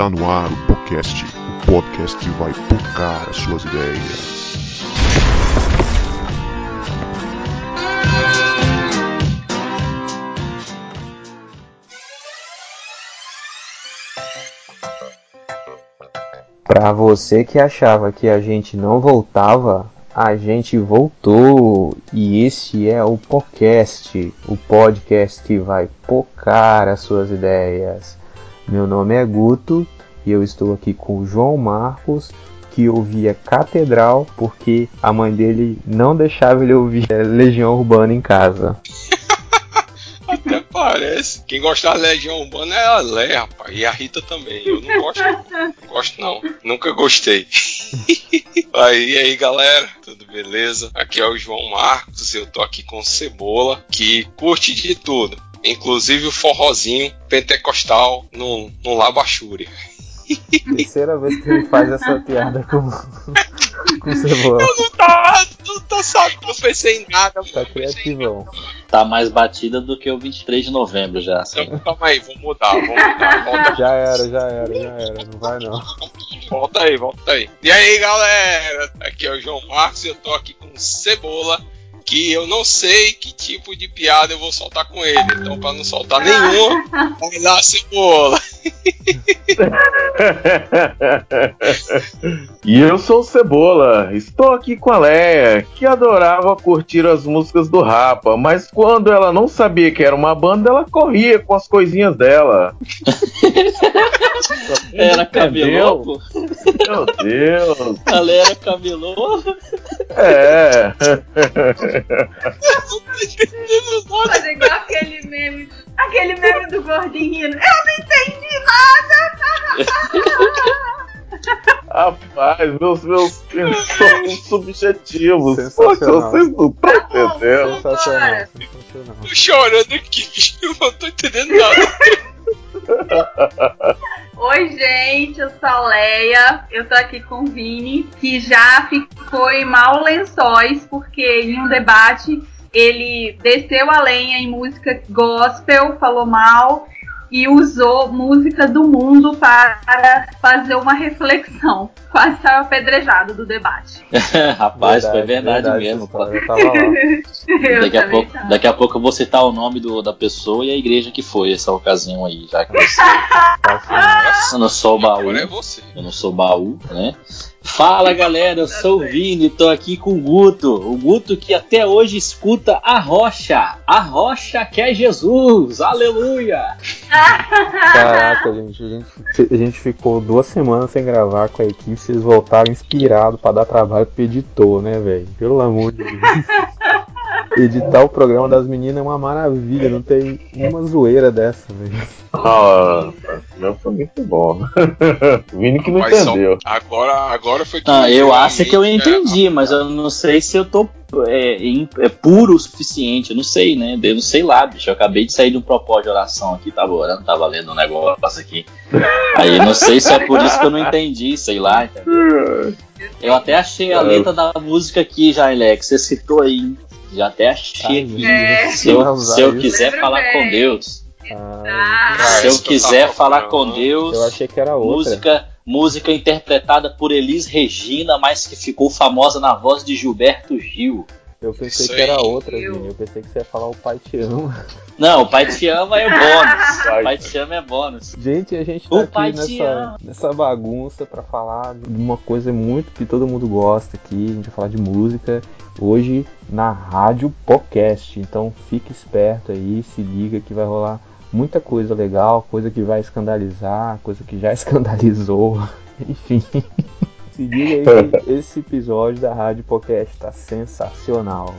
Está no ar o podcast, o podcast que vai tocar as suas ideias. Para você que achava que a gente não voltava, a gente voltou e este é o podcast, o podcast que vai pocar as suas ideias. Meu nome é Guto e eu estou aqui com o João Marcos, que ouvia Catedral porque a mãe dele não deixava ele ouvir Legião Urbana em casa. Até parece. Quem gosta da Legião Urbana é a Lé, rapaz. E a Rita também. Eu não gosto, não. gosto não. Nunca gostei. aí, aí, galera. Tudo beleza? Aqui é o João Marcos. Eu tô aqui com Cebola, que curte de tudo. Inclusive o forrozinho pentecostal no, no Labachúria. Terceira vez que ele faz essa piada com, com cebola. Eu não tá, não tá sabendo, não pensei em nada. Tá criativão. Tá mais batida do que o 23 de novembro já. Assim. Então, calma aí, vou mudar, vou mudar. Volta. Já era, já era, já era. Não vai não. Volta aí, volta aí. E aí, galera? Aqui é o João Marcos e eu tô aqui com Cebola que eu não sei que tipo de piada eu vou soltar com ele. Então, para não soltar nenhuma, vai lá, cebola. e eu sou o Cebola. Estou aqui com a Leia, que adorava curtir as músicas do Rapa, mas quando ela não sabia que era uma banda, ela corria com as coisinhas dela. era camelô, pô? Meu Deus. A Leia era camelô? É. Fazer igual aquele meme, aquele meme do gordinho. Eu não entendi nada! Rapaz, meus, meus são subjetivos. Poxa, vocês não estão entendendo. Sensacional, sensacional. Tô chorando aqui, bicho. Eu não tô entendendo nada. Oi, gente, eu sou a Leia. Eu tô aqui com o Vini, que já ficou em mal lençóis, porque em um debate ele desceu a lenha em música gospel, falou mal e usou música do mundo para fazer uma reflexão. Quase saiu apedrejado do debate. Rapaz, verdade, foi verdade, verdade mesmo. Eu tava lá. daqui, a pouco, daqui a pouco eu vou citar o nome do, da pessoa e a igreja que foi essa ocasião aí, já que você. eu não sou baú. Agora é você. Eu não sou baú, né? Fala galera, eu sou o Vini, tô aqui com o Guto. O Guto que até hoje escuta a rocha. A rocha que é Jesus, aleluia! Caraca, gente, a gente, a gente ficou duas semanas sem gravar com a equipe, vocês voltaram inspirados para dar trabalho pro editor, né, velho? Pelo amor de Deus. Editar o programa das meninas é uma maravilha, não tem uma zoeira dessa, velho. Ah, meu foi muito bom. Vini que não Mas só- entendeu. agora, agora foi que. Ah, eu acho que eu é, entendi, mas eu não sei se eu tô é, é puro o suficiente. Eu não sei, né? Eu não sei lá, bicho. Eu acabei de sair de um propósito de oração aqui, tava orando, tava lendo um negócio aqui. Aí eu não sei se é por isso que eu não entendi, sei lá, entendeu? Eu até achei a letra da música aqui, já, Alex. Você citou aí. Já até achei aqui. É. Se eu, se eu quiser Lembra falar bem. com Deus, Ah, Ah, se eu quiser falar com Deus, eu achei que era outra. música, música interpretada por Elis Regina, mas que ficou famosa na voz de Gilberto Gil. Eu pensei Isso que era aí. outra, Eu- Vini. Eu pensei que você ia falar o pai te ama. Não, o Pai Te Ama é bônus. O Pai Te Ama é bônus. Gente, a gente tá O aqui te nessa, nessa bagunça pra falar de uma coisa muito que todo mundo gosta aqui. A gente vai falar de música hoje na Rádio Podcast. Então fique esperto aí, se liga que vai rolar muita coisa legal, coisa que vai escandalizar, coisa que já escandalizou. Enfim. Se liga aí que esse episódio da Rádio Podcast tá sensacional.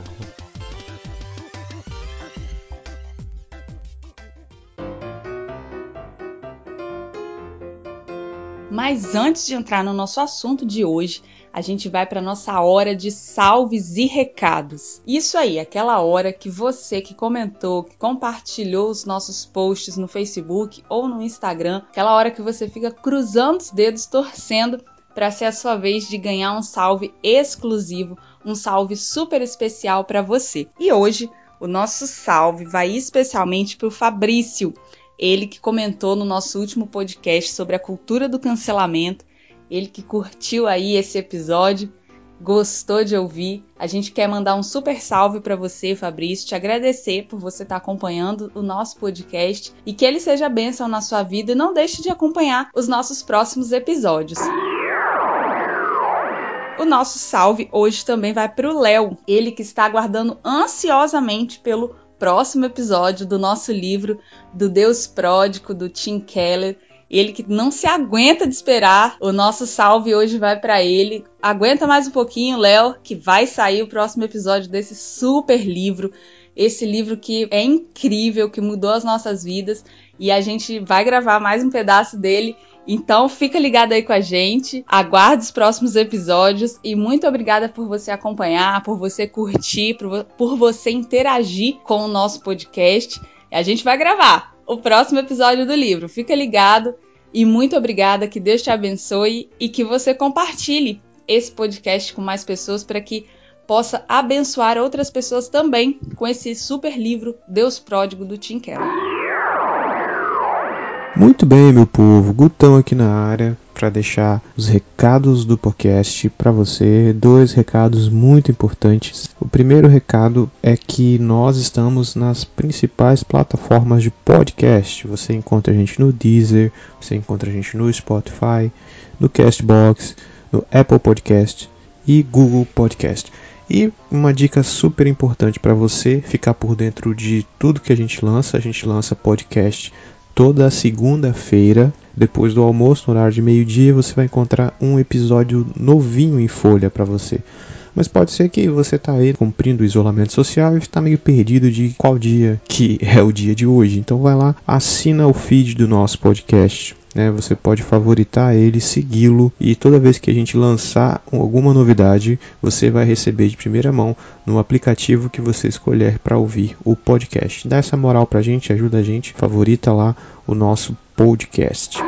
Mas antes de entrar no nosso assunto de hoje, a gente vai para nossa hora de salves e recados. Isso aí, aquela hora que você que comentou, que compartilhou os nossos posts no Facebook ou no Instagram, aquela hora que você fica cruzando os dedos torcendo para ser a sua vez de ganhar um salve exclusivo, um salve super especial para você. E hoje o nosso salve vai especialmente para o Fabrício. Ele que comentou no nosso último podcast sobre a cultura do cancelamento, ele que curtiu aí esse episódio, gostou de ouvir. A gente quer mandar um super salve para você, Fabrício, te agradecer por você estar tá acompanhando o nosso podcast e que ele seja bênção na sua vida e não deixe de acompanhar os nossos próximos episódios. O nosso salve hoje também vai para o Léo, ele que está aguardando ansiosamente pelo próximo episódio do nosso livro do Deus Pródigo do Tim Keller. Ele que não se aguenta de esperar. O nosso salve hoje vai para ele. Aguenta mais um pouquinho, Léo, que vai sair o próximo episódio desse super livro. Esse livro que é incrível, que mudou as nossas vidas. E a gente vai gravar mais um pedaço dele então fica ligado aí com a gente, aguarde os próximos episódios e muito obrigada por você acompanhar, por você curtir, por, por você interagir com o nosso podcast. A gente vai gravar o próximo episódio do livro. Fica ligado e muito obrigada, que Deus te abençoe e que você compartilhe esse podcast com mais pessoas para que possa abençoar outras pessoas também com esse super livro Deus Pródigo do Tim Keller. Muito bem, meu povo, Gutão aqui na área para deixar os recados do podcast para você. Dois recados muito importantes. O primeiro recado é que nós estamos nas principais plataformas de podcast. Você encontra a gente no Deezer, você encontra a gente no Spotify, no Castbox, no Apple Podcast e Google Podcast. E uma dica super importante para você ficar por dentro de tudo que a gente lança, a gente lança podcast toda segunda-feira, depois do almoço, no horário de meio-dia, você vai encontrar um episódio novinho em folha para você. Mas pode ser que você está aí cumprindo o isolamento social e está meio perdido de qual dia que é o dia de hoje. Então vai lá, assina o feed do nosso podcast. Né, você pode favoritar ele, segui-lo e toda vez que a gente lançar alguma novidade, você vai receber de primeira mão no aplicativo que você escolher para ouvir o podcast. Dá essa moral para a gente, ajuda a gente, favorita lá o nosso podcast.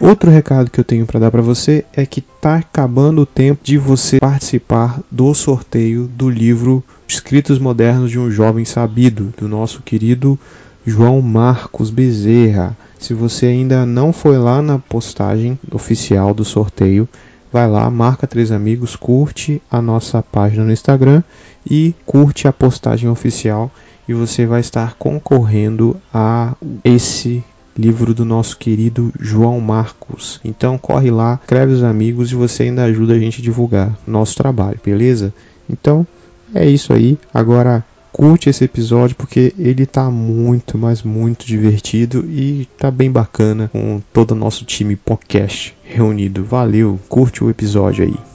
Outro recado que eu tenho para dar para você é que está acabando o tempo de você participar do sorteio do livro Escritos Modernos de um Jovem Sabido, do nosso querido João Marcos Bezerra. Se você ainda não foi lá na postagem oficial do sorteio, vai lá, marca três amigos, curte a nossa página no Instagram e curte a postagem oficial e você vai estar concorrendo a esse livro do nosso querido João Marcos. Então corre lá, escreve os amigos e você ainda ajuda a gente a divulgar nosso trabalho, beleza? Então é isso aí. Agora curte esse episódio porque ele tá muito, mas muito divertido e tá bem bacana com todo o nosso time podcast reunido. Valeu, curte o episódio aí.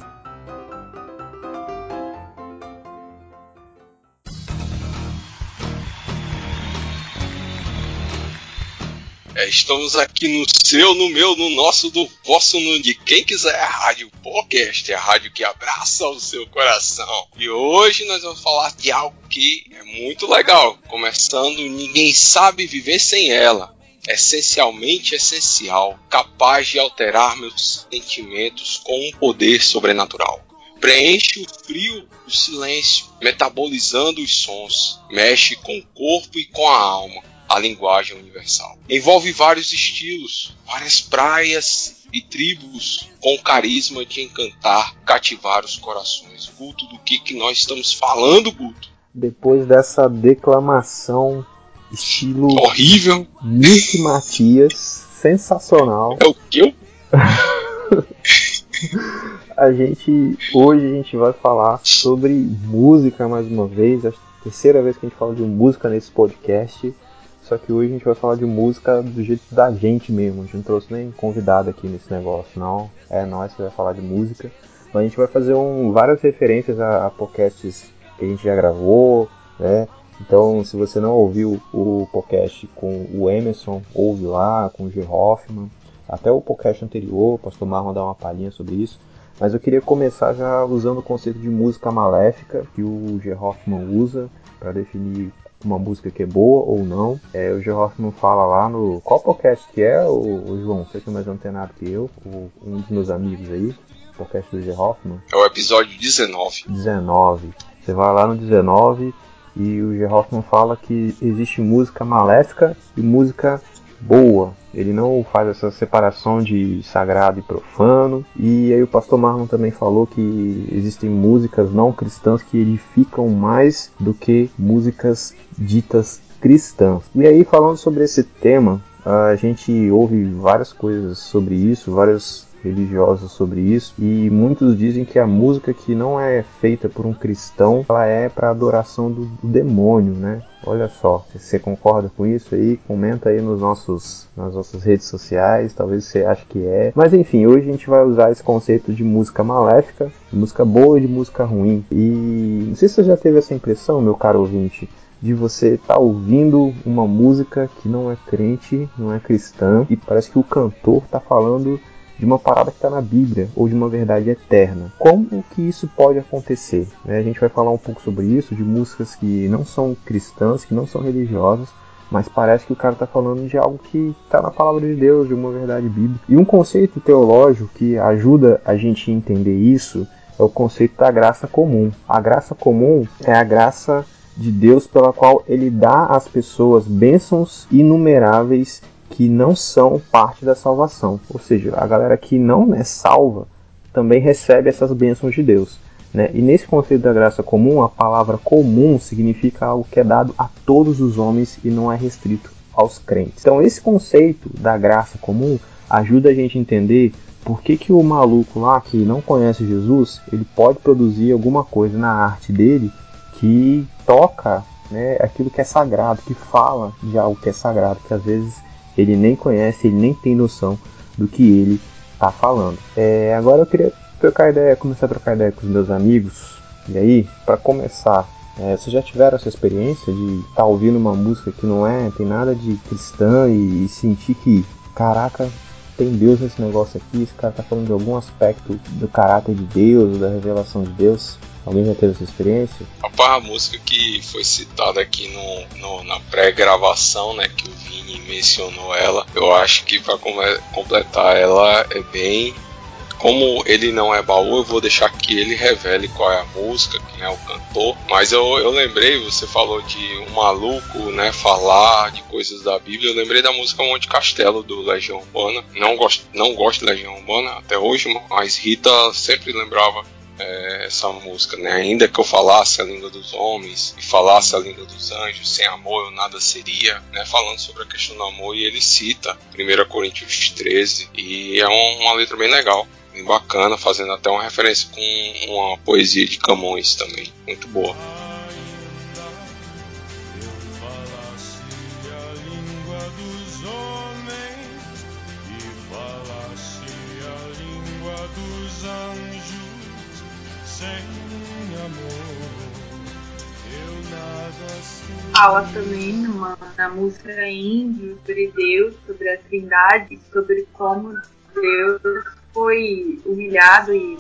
É, estamos aqui no seu, no meu, no nosso, no vosso, no de quem quiser. A Rádio Podcast, a rádio que abraça o seu coração. E hoje nós vamos falar de algo que é muito legal. Começando, ninguém sabe viver sem ela. Essencialmente essencial, capaz de alterar meus sentimentos com um poder sobrenatural preenche o frio do silêncio, metabolizando os sons, mexe com o corpo e com a alma, a linguagem universal. Envolve vários estilos, várias praias e tribos com carisma de encantar, cativar os corações. Guto, do que, que nós estamos falando, Guto? Depois dessa declamação estilo horrível, Nick Matias, sensacional. É o que a gente hoje a gente vai falar sobre música mais uma vez, a terceira vez que a gente fala de música nesse podcast. Só que hoje a gente vai falar de música do jeito da gente mesmo. A gente não trouxe nem convidado aqui nesse negócio, não. É nós que vai falar de música. Mas a gente vai fazer um, várias referências a, a podcasts que a gente já gravou, né? Então, se você não ouviu o podcast com o Emerson, ouve lá, com o G. Hoffman. Até o podcast anterior, o Pastor Marlon dar uma palhinha sobre isso. Mas eu queria começar já usando o conceito de música maléfica que o G. Hoffman usa para definir uma música que é boa ou não. É, o G. Hoffman fala lá no. Qual podcast que é, o, o João? Você que é mais antenado que eu, o, um dos meus amigos aí, o podcast do G. Hoffman. É o episódio 19. 19. Você vai lá no 19 E o G. Hoffman fala que existe música maléfica e música boa. Ele não faz essa separação de sagrado e profano. E aí o pastor Marlon também falou que existem músicas não cristãs que edificam mais do que músicas ditas cristãs. E aí falando sobre esse tema, a gente ouve várias coisas sobre isso, vários religiosos sobre isso e muitos dizem que a música que não é feita por um cristão ela é para adoração do, do, demônio, né? Olha só, você concorda com isso aí? Comenta aí nos nossos, nas nossas redes sociais, talvez você ache que é. Mas enfim, hoje a gente vai usar esse conceito de música maléfica, de música boa e de música ruim. E não sei se você já teve essa impressão, meu caro ouvinte, de você estar tá ouvindo uma música que não é crente, não é cristã, e parece que o cantor está falando de uma parada que está na Bíblia ou de uma verdade eterna. Como que isso pode acontecer? Né? A gente vai falar um pouco sobre isso, de músicas que não são cristãs, que não são religiosas, mas parece que o cara está falando de algo que está na palavra de Deus, de uma verdade bíblica. E um conceito teológico que ajuda a gente a entender isso é o conceito da graça comum. A graça comum é a graça de Deus pela qual ele dá às pessoas bênçãos inumeráveis que não são parte da salvação. Ou seja, a galera que não é salva também recebe essas bênçãos de Deus. Né? E nesse conceito da graça comum, a palavra comum significa algo que é dado a todos os homens e não é restrito aos crentes. Então, esse conceito da graça comum ajuda a gente a entender por que, que o maluco lá que não conhece Jesus ele pode produzir alguma coisa na arte dele que toca né, aquilo que é sagrado, que fala de algo que é sagrado, que às vezes ele nem conhece, ele nem tem noção do que ele está falando. É, agora eu queria trocar ideia, começar a trocar ideia com os meus amigos. E aí, para começar, é, vocês já tiveram essa experiência de estar tá ouvindo uma música que não é, tem nada de cristã e, e sentir que, caraca, tem Deus nesse negócio aqui, esse cara tá falando de algum aspecto do caráter de Deus, da revelação de Deus. Alguém já teve essa experiência? Rapaz, a música que foi citada aqui no, no na pré-gravação, né, que o Vini mencionou ela, eu acho que para completar ela é bem como ele não é baú, eu vou deixar que ele revele qual é a música, quem é o cantor. Mas eu, eu lembrei, você falou de um maluco, né, falar de coisas da Bíblia. Eu lembrei da música Monte Castelo do Legião Urbana. Não gosto, não gosto de Legião Urbana até hoje, mas Rita sempre lembrava é, essa música, né? Ainda que eu falasse a língua dos homens e falasse a língua dos anjos, sem amor eu nada seria, né? Falando sobre a questão do amor e ele cita 1 Coríntios 13 e é uma letra bem legal bem bacana, fazendo até uma referência com uma poesia de Camões também, muito boa. Fala também numa, na música índio sobre Deus, sobre a Trindade, sobre como Deus foi humilhado e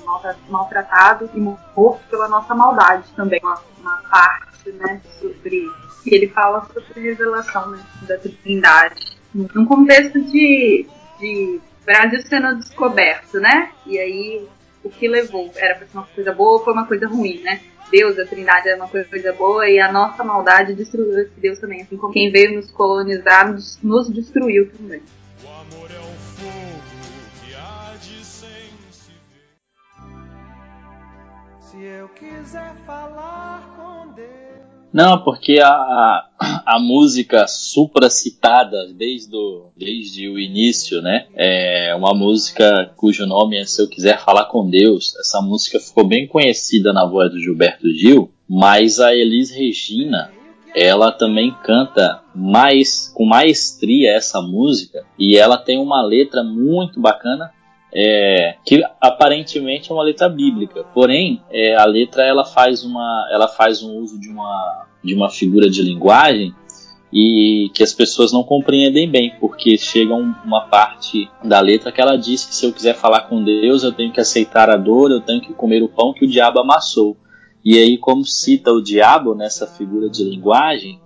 maltratado e morto pela nossa maldade também. Uma, uma parte, né, sobre. que ele fala sobre a revelação né, da trindade. Num contexto de, de Brasil sendo descoberto, né? E aí o que levou? Era para ser uma coisa boa ou foi uma coisa ruim, né? Deus, a Trindade era uma coisa boa e a nossa maldade destruiu esse Deus também, assim como quem veio nos colonizar nos, destruiu também. O amor é um fogo Se eu quiser falar com Deus. Não, porque a, a música supracitada desde o, desde o início, né? É uma música cujo nome é Se Eu Quiser Falar com Deus. Essa música ficou bem conhecida na voz do Gilberto Gil, mas a Elis Regina ela também canta mais com maestria essa música e ela tem uma letra muito bacana é, que aparentemente é uma letra bíblica, porém é, a letra ela faz uma, ela faz um uso de uma, de uma figura de linguagem e que as pessoas não compreendem bem, porque chega uma parte da letra que ela diz que se eu quiser falar com Deus eu tenho que aceitar a dor, eu tenho que comer o pão que o diabo amassou. E aí, como cita o diabo nessa figura de linguagem,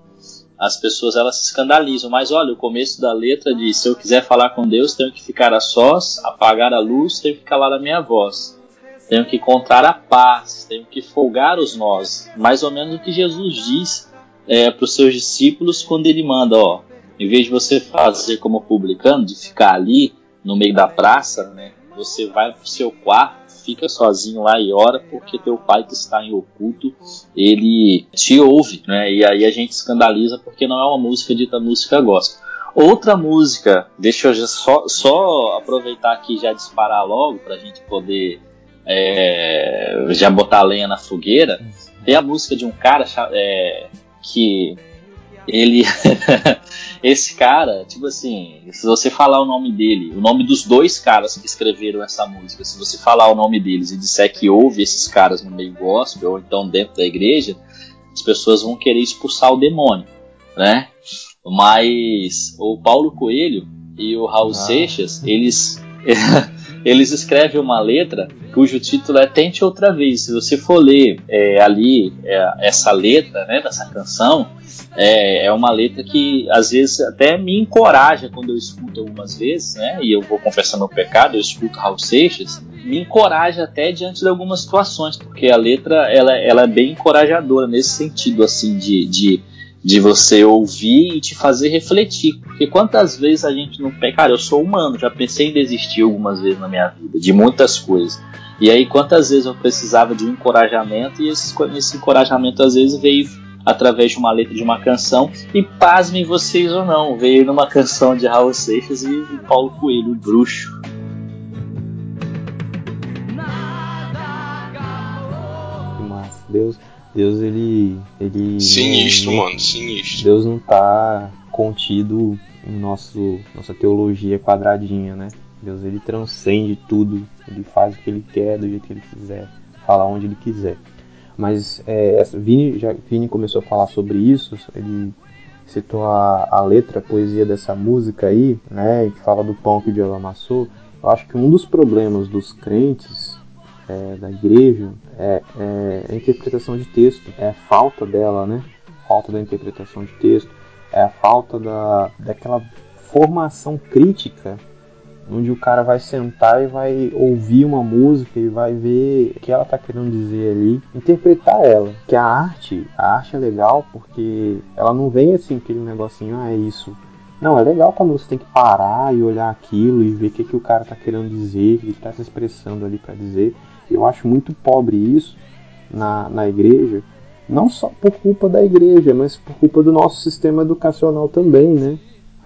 as pessoas elas se escandalizam. Mas olha, o começo da letra diz: se eu quiser falar com Deus, tenho que ficar a sós, apagar a luz, tenho que calar a minha voz. Tenho que encontrar a paz, tenho que folgar os nós. Mais ou menos o que Jesus diz é, para os seus discípulos quando ele manda, ó, em vez de você fazer como publicano, de ficar ali no meio da praça, né, você vai para o seu quarto, fica sozinho lá e ora, porque teu pai que está em oculto, ele te ouve, né? E aí a gente escandaliza porque não é uma música dita música gospel. Outra música, deixa eu só, só aproveitar aqui e já disparar logo para a gente poder é, já botar a lenha na fogueira. Tem a música de um cara é, que ele esse cara, tipo assim, se você falar o nome dele, o nome dos dois caras que escreveram essa música, se você falar o nome deles e disser que houve esses caras no meio gospel ou então dentro da igreja, as pessoas vão querer expulsar o demônio, né? Mas o Paulo Coelho e o Raul ah. Seixas, eles eles escrevem uma letra cujo título é Tente Outra Vez. Se você for ler é, ali é, essa letra né, dessa canção, é, é, uma letra que às vezes até me encoraja quando eu escuto algumas vezes, né? E eu vou confessar meu pecado, eu escuto Raul Seixas, me encoraja até diante de algumas situações, porque a letra ela, ela é bem encorajadora nesse sentido, assim, de, de de você ouvir e te fazer refletir. Porque quantas vezes a gente não pega. Cara, eu sou humano, já pensei em desistir algumas vezes na minha vida, de muitas coisas. E aí, quantas vezes eu precisava de um encorajamento, e esse, esse encorajamento às vezes veio através de uma letra de uma canção, e pasmem vocês ou não, veio numa canção de Raul Seixas e Paulo Coelho, o bruxo. Deus Deus ele ele sinistro, não, mano, sinistro. Deus não tá contido em nosso nossa teologia quadradinha, né? Deus ele transcende tudo, ele faz o que ele quer do jeito que ele quiser, fala onde ele quiser. Mas é, Vini, já, Vini começou a falar sobre isso, ele citou a, a letra, a poesia dessa música aí, né, que fala do pão que o diabo amassou. Eu acho que um dos problemas dos crentes é, da igreja é, é, a interpretação de texto, é a falta dela, né? Falta da interpretação de texto, é a falta da, daquela formação crítica onde o cara vai sentar e vai ouvir uma música e vai ver o que ela está querendo dizer ali, interpretar ela. Que a arte, a arte é legal porque ela não vem assim aquele negocinho, ah, é isso. Não, é legal quando você tem que parar e olhar aquilo e ver o que, que o cara está querendo dizer, o que está se expressando ali para dizer. Eu acho muito pobre isso na, na igreja, não só por culpa da igreja, mas por culpa do nosso sistema educacional também, né?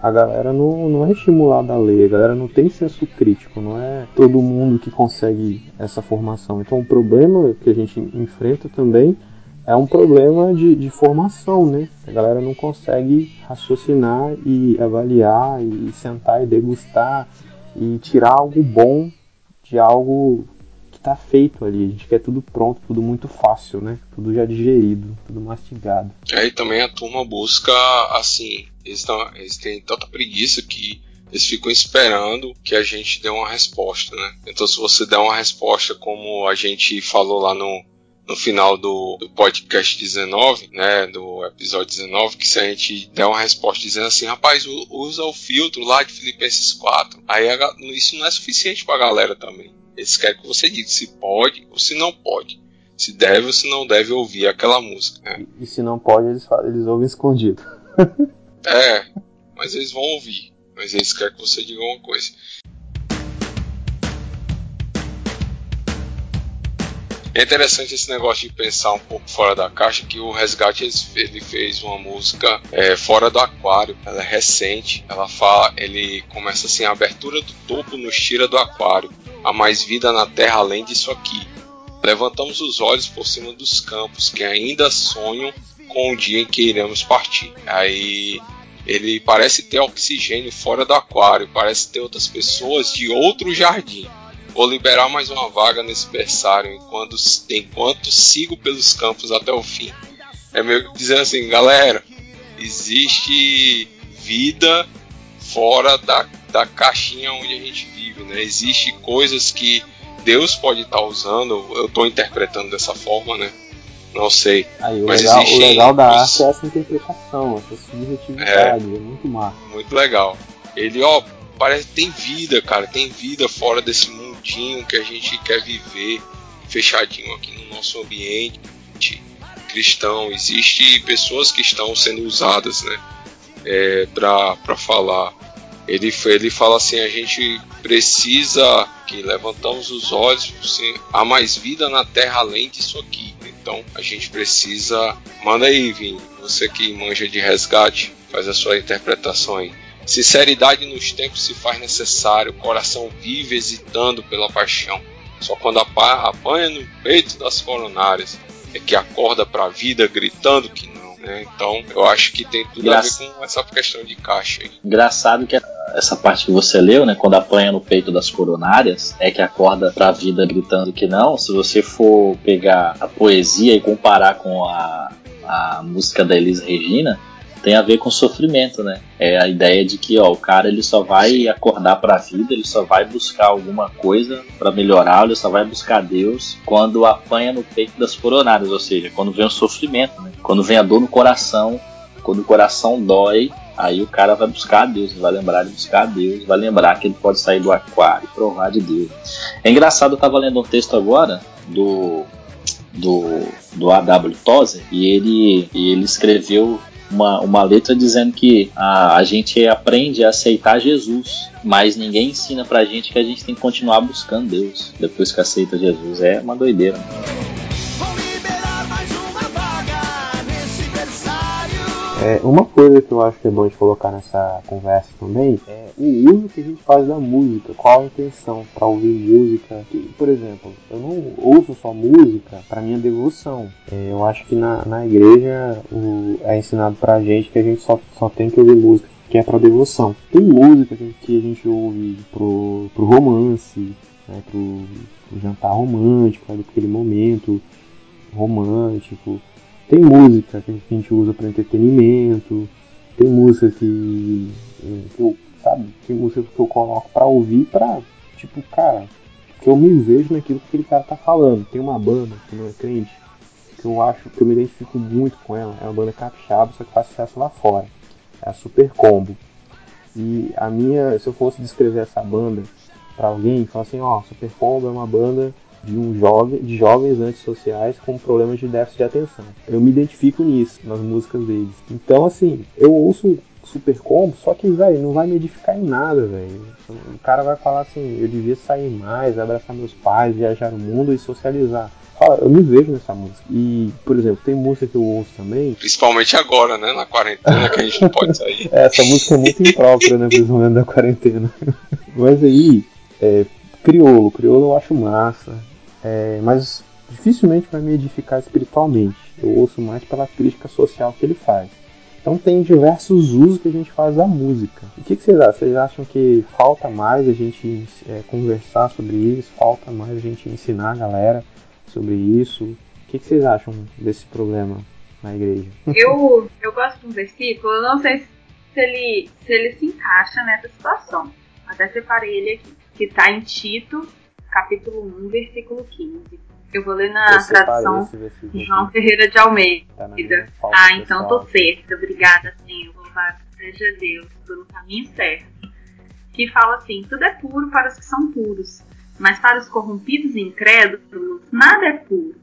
A galera não, não é estimulada a ler, a galera não tem senso crítico, não é todo mundo que consegue essa formação. Então o problema que a gente enfrenta também é um problema de, de formação, né? A galera não consegue raciocinar e avaliar e sentar e degustar e tirar algo bom de algo tá feito ali. A gente quer tudo pronto, tudo muito fácil, né? Tudo já digerido, tudo mastigado. É, e também a turma busca, assim, eles, tão, eles têm tanta preguiça que eles ficam esperando que a gente dê uma resposta, né? Então, se você der uma resposta como a gente falou lá no, no final do, do, podcast 19, né, do episódio 19, que se a gente der uma resposta dizendo assim, rapaz, usa o filtro lá de Filipenses 4, aí a, isso não é suficiente pra galera também. Eles querem que você diga se pode ou se não pode. Se deve ou se não deve ouvir aquela música. Né? E, e, se não pode, eles, eles ouvem escondido. é, mas eles vão ouvir. Mas eles querem que você diga uma coisa. É interessante esse negócio de pensar um pouco fora da caixa, que o Resgate ele fez uma música é, fora do aquário. Ela é recente. Ela fala, ele começa assim: a abertura do topo nos tira do aquário. Há mais vida na terra além disso aqui. Levantamos os olhos por cima dos campos que ainda sonham com o dia em que iremos partir. Aí ele parece ter oxigênio fora do aquário, parece ter outras pessoas de outro jardim. Vou liberar mais uma vaga nesse berçário enquanto, enquanto sigo pelos campos até o fim. É meio que dizendo assim, galera, existe vida fora da, da caixinha onde a gente vive, né? Existe coisas que Deus pode estar tá usando, eu estou interpretando dessa forma, né? Não sei. Aí, o, mas legal, existe, o legal da arte é essa interpretação, essa subjetividade, é, é muito massa. Muito legal. Ele, ó, parece que tem vida, cara, tem vida fora desse que a gente quer viver fechadinho aqui no nosso ambiente. cristão, existe pessoas que estão sendo usadas, né, é, para falar. Ele, ele fala assim: a gente precisa que levantamos os olhos, assim, há mais vida na Terra além disso aqui. Então a gente precisa. Manda aí, Vini, você que manja de resgate, faz a sua interpretação aí. Sinceridade nos tempos se faz necessário, coração vive hesitando pela paixão. Só quando apanha no peito das coronárias é que acorda para a vida gritando que não. Né? Então eu acho que tem tudo Graça. a ver com essa questão de caixa. Aí. Engraçado que essa parte que você leu, né, quando apanha no peito das coronárias, é que acorda para a vida gritando que não. Se você for pegar a poesia e comparar com a, a música da Elis Regina, tem a ver com sofrimento, né? É a ideia de que ó, o cara ele só vai acordar para a vida, ele só vai buscar alguma coisa para melhorar, ele só vai buscar Deus quando apanha no peito das coronárias, ou seja, quando vem o sofrimento, né? Quando vem a dor no coração, quando o coração dói, aí o cara vai buscar a Deus, vai lembrar de buscar a Deus, vai lembrar que ele pode sair do aquário e provar de Deus. É engraçado, eu tava lendo um texto agora do do, do A.W. Tozer e ele, ele escreveu uma, uma letra dizendo que a, a gente aprende a aceitar Jesus, mas ninguém ensina pra gente que a gente tem que continuar buscando Deus depois que aceita Jesus. É uma doideira. É, uma coisa que eu acho que é bom de colocar nessa conversa também é o uso que a gente faz da música, qual a intenção para ouvir música. Por exemplo, eu não ouço só música para minha devoção. É, eu acho que na, na igreja o, é ensinado pra gente que a gente só, só tem que ouvir música que é para devoção. Tem música que, a gente ouve pro, pro romance, né, pro, jantar romântico, aquele momento romântico tem música que a gente usa para entretenimento, tem música que, que eu, sabe, tem música que eu coloco para ouvir pra, tipo, cara, que eu me vejo naquilo que aquele cara tá falando. Tem uma banda que não é crente, que eu acho que eu me identifico muito com ela, é uma banda capixaba, só que faz sucesso lá fora. É a Super Combo. E a minha, se eu fosse descrever essa banda para alguém, falar assim, ó, Super Combo é uma banda de um jovem, de jovens antissociais com problemas de déficit de atenção. Eu me identifico nisso, nas músicas deles. Então, assim, eu ouço super combo, só que, velho, não vai me edificar em nada, velho. O cara vai falar assim, eu devia sair mais, abraçar meus pais, viajar o mundo e socializar. Fala, eu me vejo nessa música. E, por exemplo, tem música que eu ouço também. Principalmente agora, né? Na quarentena que a gente não pode sair. Essa música é muito imprópria, né? Principalmente da quarentena. Mas aí, é, crioulo, crioulo eu acho massa é, mas dificilmente vai me edificar espiritualmente. Eu ouço mais pela crítica social que ele faz. Então tem diversos usos que a gente faz da música. O que, que vocês acham? Vocês acham que falta mais a gente é, conversar sobre isso? Falta mais a gente ensinar a galera sobre isso? O que, que vocês acham desse problema na igreja? Eu, eu gosto de um versículo, não sei se ele, se ele se encaixa nessa situação. Até separei ele aqui, que está em Tito capítulo 1, versículo 15. Eu vou ler na eu tradução João Ferreira de Almeida. Tá ah, então tô certa. Obrigada, Senhor. Louvado seja Deus pelo caminho certo. Que fala assim: tudo é puro para os que são puros, mas para os corrompidos e incrédulos, nada é puro.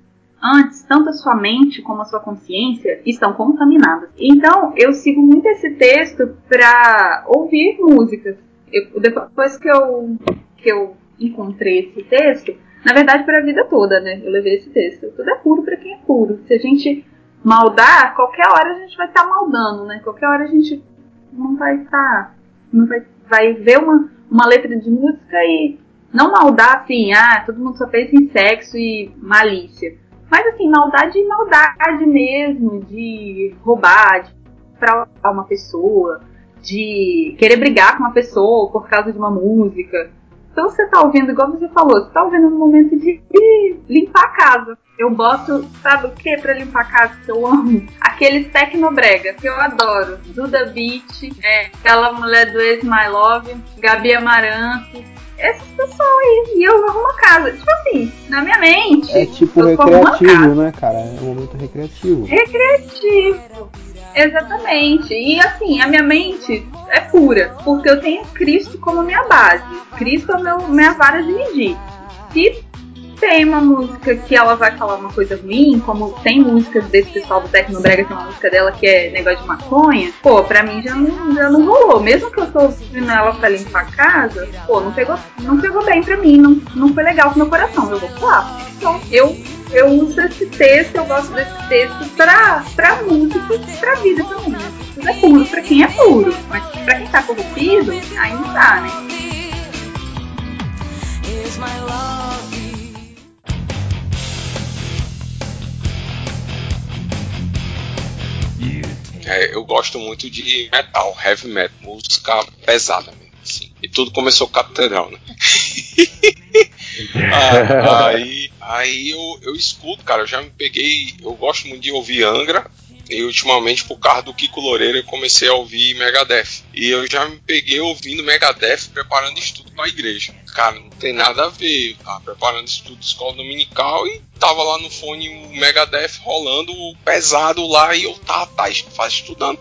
Antes, tanto a sua mente como a sua consciência estão contaminadas. Então, eu sigo muito esse texto para ouvir músicas. Eu, depois que eu, que eu encontrei esse texto, na verdade, para a vida toda, né? Eu levei esse texto. Tudo é puro para quem é puro. Se a gente maldar, qualquer hora a gente vai estar tá maldando, né? Qualquer hora a gente não vai estar. Tá, não vai, vai ver uma, uma letra de música e não maldar assim, ah, todo mundo só pensa em sexo e malícia. Mas assim, maldade maldade mesmo, de roubar, de pra uma pessoa, de querer brigar com uma pessoa por causa de uma música. Então você tá ouvindo, igual você falou, você tá ouvindo no momento de, limpar a casa. Eu boto, sabe o que pra limpar a casa que eu amo? Aqueles tecnobrega que eu adoro. Duda Beat, é, aquela mulher do Ex My Love, Gabi Amaranto. Essas pessoas aí. E eu arrumo a casa. Tipo assim, na minha mente. É tipo recreativo, né, cara? É um momento recreativo. Recreativo. Exatamente. E assim, a minha mente é pura, porque eu tenho Cristo como minha base. Cristo é meu, minha vara de medir. Se tem uma música que ela vai falar uma coisa ruim, como tem músicas desse pessoal do Tecnobrega, tem uma música dela que é negócio de maconha, pô, pra mim já não, já não rolou. Mesmo que eu tô ouvindo ela pra limpar a casa, pô, não pegou, não pegou bem pra mim, não, não foi legal pro meu coração. Eu vou falar. Então, eu eu uso esse texto, eu gosto desse texto pra, pra música e pra vida também. Tudo é puro pra quem é puro, mas pra quem tá corrompido, não tá, né? É, eu gosto muito de metal, heavy metal, música pesada mesmo, assim. E tudo começou com catedral, né? ah, aí aí eu, eu escuto, cara, eu já me peguei. Eu gosto muito de ouvir Angra. E ultimamente, por causa do Kiko Loureiro, eu comecei a ouvir Megadeth. E eu já me peguei ouvindo Megadeth preparando estudo pra igreja. Cara, não tem nada a ver. Eu tava preparando estudo de escola dominical e tava lá no fone o Megadeth rolando pesado lá e eu tava, tava estudando.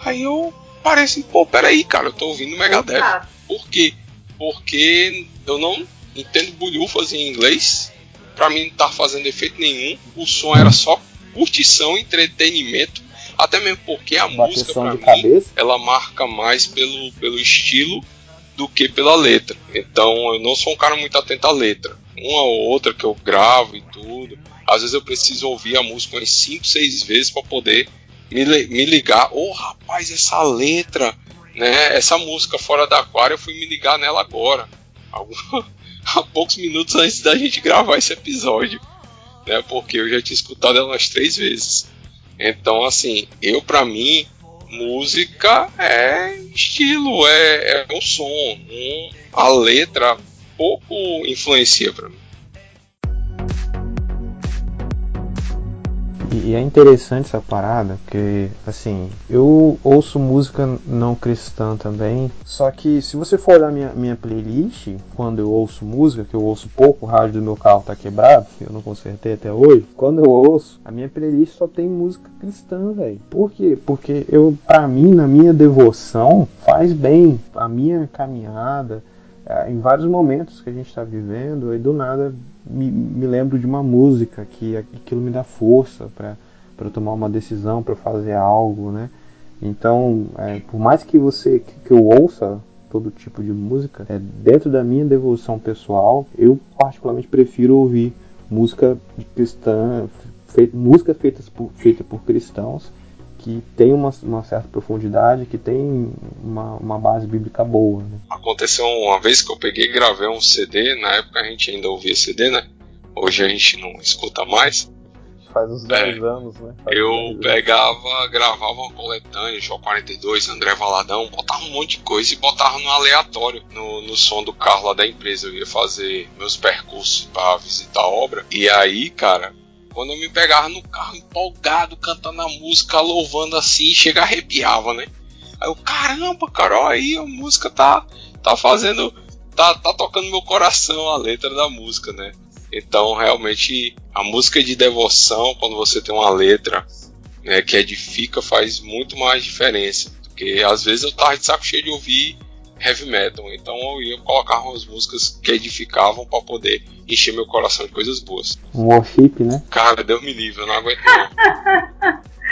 Aí eu parei assim, pô, peraí, cara, eu tô ouvindo Megadeth. Por quê? Porque eu não entendo bolhufas em inglês. Pra mim não tá fazendo efeito nenhum. O som era só curtição, entretenimento. Até mesmo porque a música, pra mim, cabeça. ela marca mais pelo, pelo estilo do que pela letra. Então eu não sou um cara muito atento à letra. Uma ou outra que eu gravo e tudo. Às vezes eu preciso ouvir a música umas 5, 6 vezes para poder me, me ligar. Ô oh, rapaz, essa letra, né? Essa música fora da aquário, eu fui me ligar nela agora. há poucos minutos antes da gente gravar esse episódio, né? Porque eu já tinha escutado ela umas três vezes. Então, assim, eu para mim, música é estilo, é, é o som. A letra pouco influencia para mim. E é interessante essa parada, porque assim, eu ouço música não cristã também. Só que se você for olhar minha, minha playlist, quando eu ouço música, que eu ouço pouco, o rádio do meu carro tá quebrado, eu não consertei até hoje. Quando eu ouço, a minha playlist só tem música cristã, velho. Por quê? Porque eu, pra mim, na minha devoção, faz bem a minha caminhada em vários momentos que a gente está vivendo, e do nada me, me, lembro de uma música que aquilo me dá força para tomar uma decisão, para fazer algo, né? Então, é, por mais que você que, que, eu ouça todo tipo de música, é, dentro da minha devoção pessoal, eu particularmente prefiro ouvir música cristã, música feita por, feita por cristãos que tem uma, uma certa profundidade, que tem uma, uma base bíblica boa. Né? Aconteceu uma vez que eu peguei e gravei um CD, na época a gente ainda ouvia CD, né? Hoje a gente não escuta mais. Faz uns 10 é, anos, né? Faz eu pegava, gravava uma coletânea, Jó 42, André Valadão, botava um monte de coisa e botava no aleatório no, no som do carro lá da empresa. Eu ia fazer meus percursos para visitar a obra. E aí, cara, quando eu me pegava no carro empolgado, cantando a música, louvando assim, chega arrepiava, né? Aí eu, caramba, cara, aí a música tá, tá fazendo, tá, tá tocando meu coração a letra da música, né? Então, realmente, a música de devoção, quando você tem uma letra né, que edifica, faz muito mais diferença. Porque às vezes eu tava de saco cheio de ouvir heavy metal. Então eu ia colocar umas músicas que edificavam para poder encher meu coração de coisas boas. Um worship, né? Cara, Deus me livre, eu não aguento não.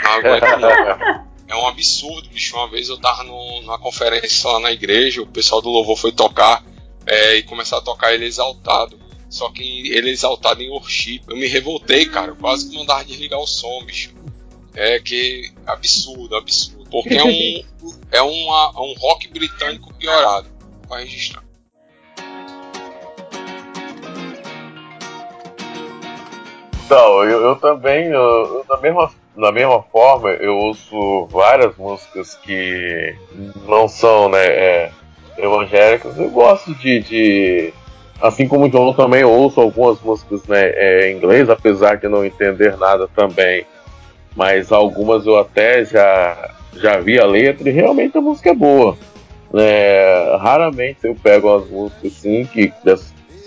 não aguento não. É um absurdo, bicho. Uma vez eu tava no, numa conferência lá na igreja, o pessoal do louvor foi tocar é, e começar a tocar ele exaltado. Só que ele exaltado em worship. Eu me revoltei, cara. Eu quase que mandava desligar o som, bicho. É que absurdo, absurdo. Porque é um, é uma, um rock britânico piorado. Vai registrar. Então, eu, eu também, eu, eu, da, mesma, da mesma forma, eu ouço várias músicas que não são né, é, evangélicas. Eu gosto de, de, Assim como o João também ouço algumas músicas né, é, em inglês, apesar de não entender nada também. Mas algumas eu até já já vi a letra e realmente a música é boa. É, raramente eu pego as músicas assim que,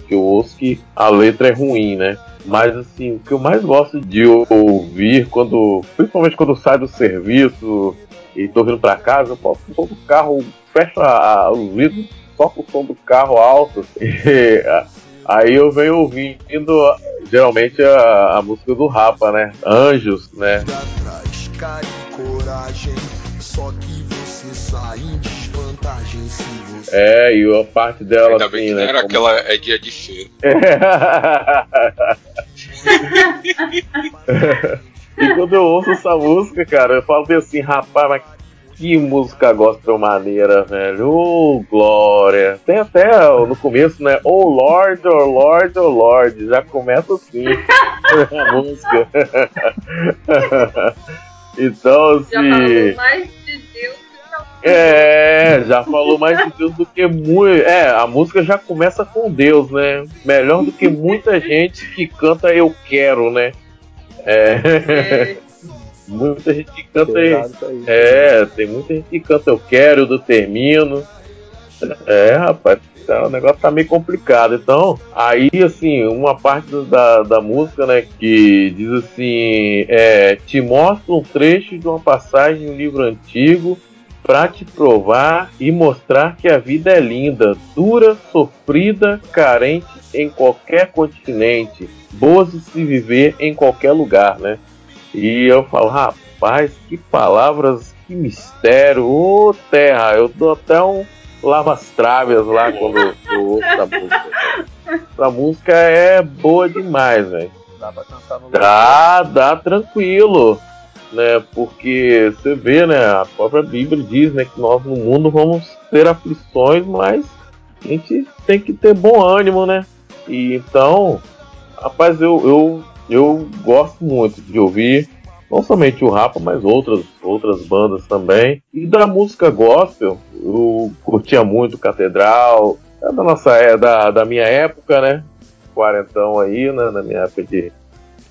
que eu ouço que a letra é ruim, né? Mas assim, o que eu mais gosto de ouvir quando. Principalmente quando sai do serviço e tô vindo para casa, eu posso o carro, fecha os vidros só com o som do carro alto. E, Aí eu venho ouvindo geralmente a, a música do Rapa, né? Anjos, né? Coragem. Só que você sai em desvantagem se você. É, e a parte dela Ainda bem assim, que não né? era como- aquela é dia de feira. e quando eu ouço essa música, cara, eu falo assim, rapaz, mas que música gospel maneira, velho. Ô, glória. Tem até no começo, né? Oh Lord, oh Lord, oh Lord. Já começa assim a música. então, Já falou assim. mais de Deus que É, já falou mais de Deus do que muito. É, a música já começa com Deus, né? Melhor do que muita gente que canta Eu Quero, né? É, É, muita gente que canta. Aí. É, tem muita gente que canta Eu Quero, do Termino. É, rapaz, tá, o negócio tá meio complicado. Então, aí, assim, uma parte da, da música, né, que diz assim: é, Te mostro um trecho de uma passagem de um livro antigo pra te provar e mostrar que a vida é linda, dura, sofrida, carente em qualquer continente, boa de se viver em qualquer lugar, né? E eu falo, rapaz, que palavras, que mistério, ô terra, eu dou até um lava-as-traves lá quando eu ouço essa música. Essa música é boa demais, velho. Dá pra cantar no Dá, dá tranquilo, né? Porque você vê, né? A própria Bíblia diz, né, que nós no mundo vamos ter aflições, mas a gente tem que ter bom ânimo, né? E então, rapaz, eu, eu, eu gosto muito de ouvir não somente o Rapa, mas outras, outras bandas também. E da música gospel, eu curtia muito Catedral, é da nossa é da, da minha época, né? Quarentão aí, né? Na minha época de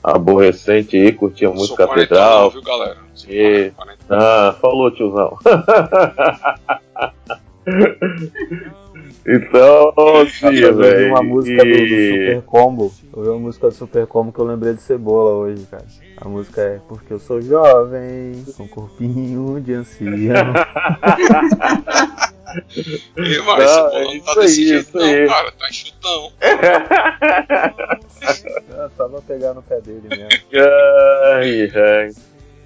aborrecente aí, curtia muito Sou Catedral. viu, galera? Sou E- quarentão. Ah, falou, tiozão. então, sim, Eu ouvi uma música do, do Super Combo. Eu ouvi uma música do Super Combo que eu lembrei de cebola hoje, cara. A música é Porque eu sou jovem, com corpinho de ancião. E, mas Não, é bolão não tá isso desse aí, jeito, não, aí. cara. Tá chutão. Ah, só pra pegar no pé dele mesmo. Ai, ai.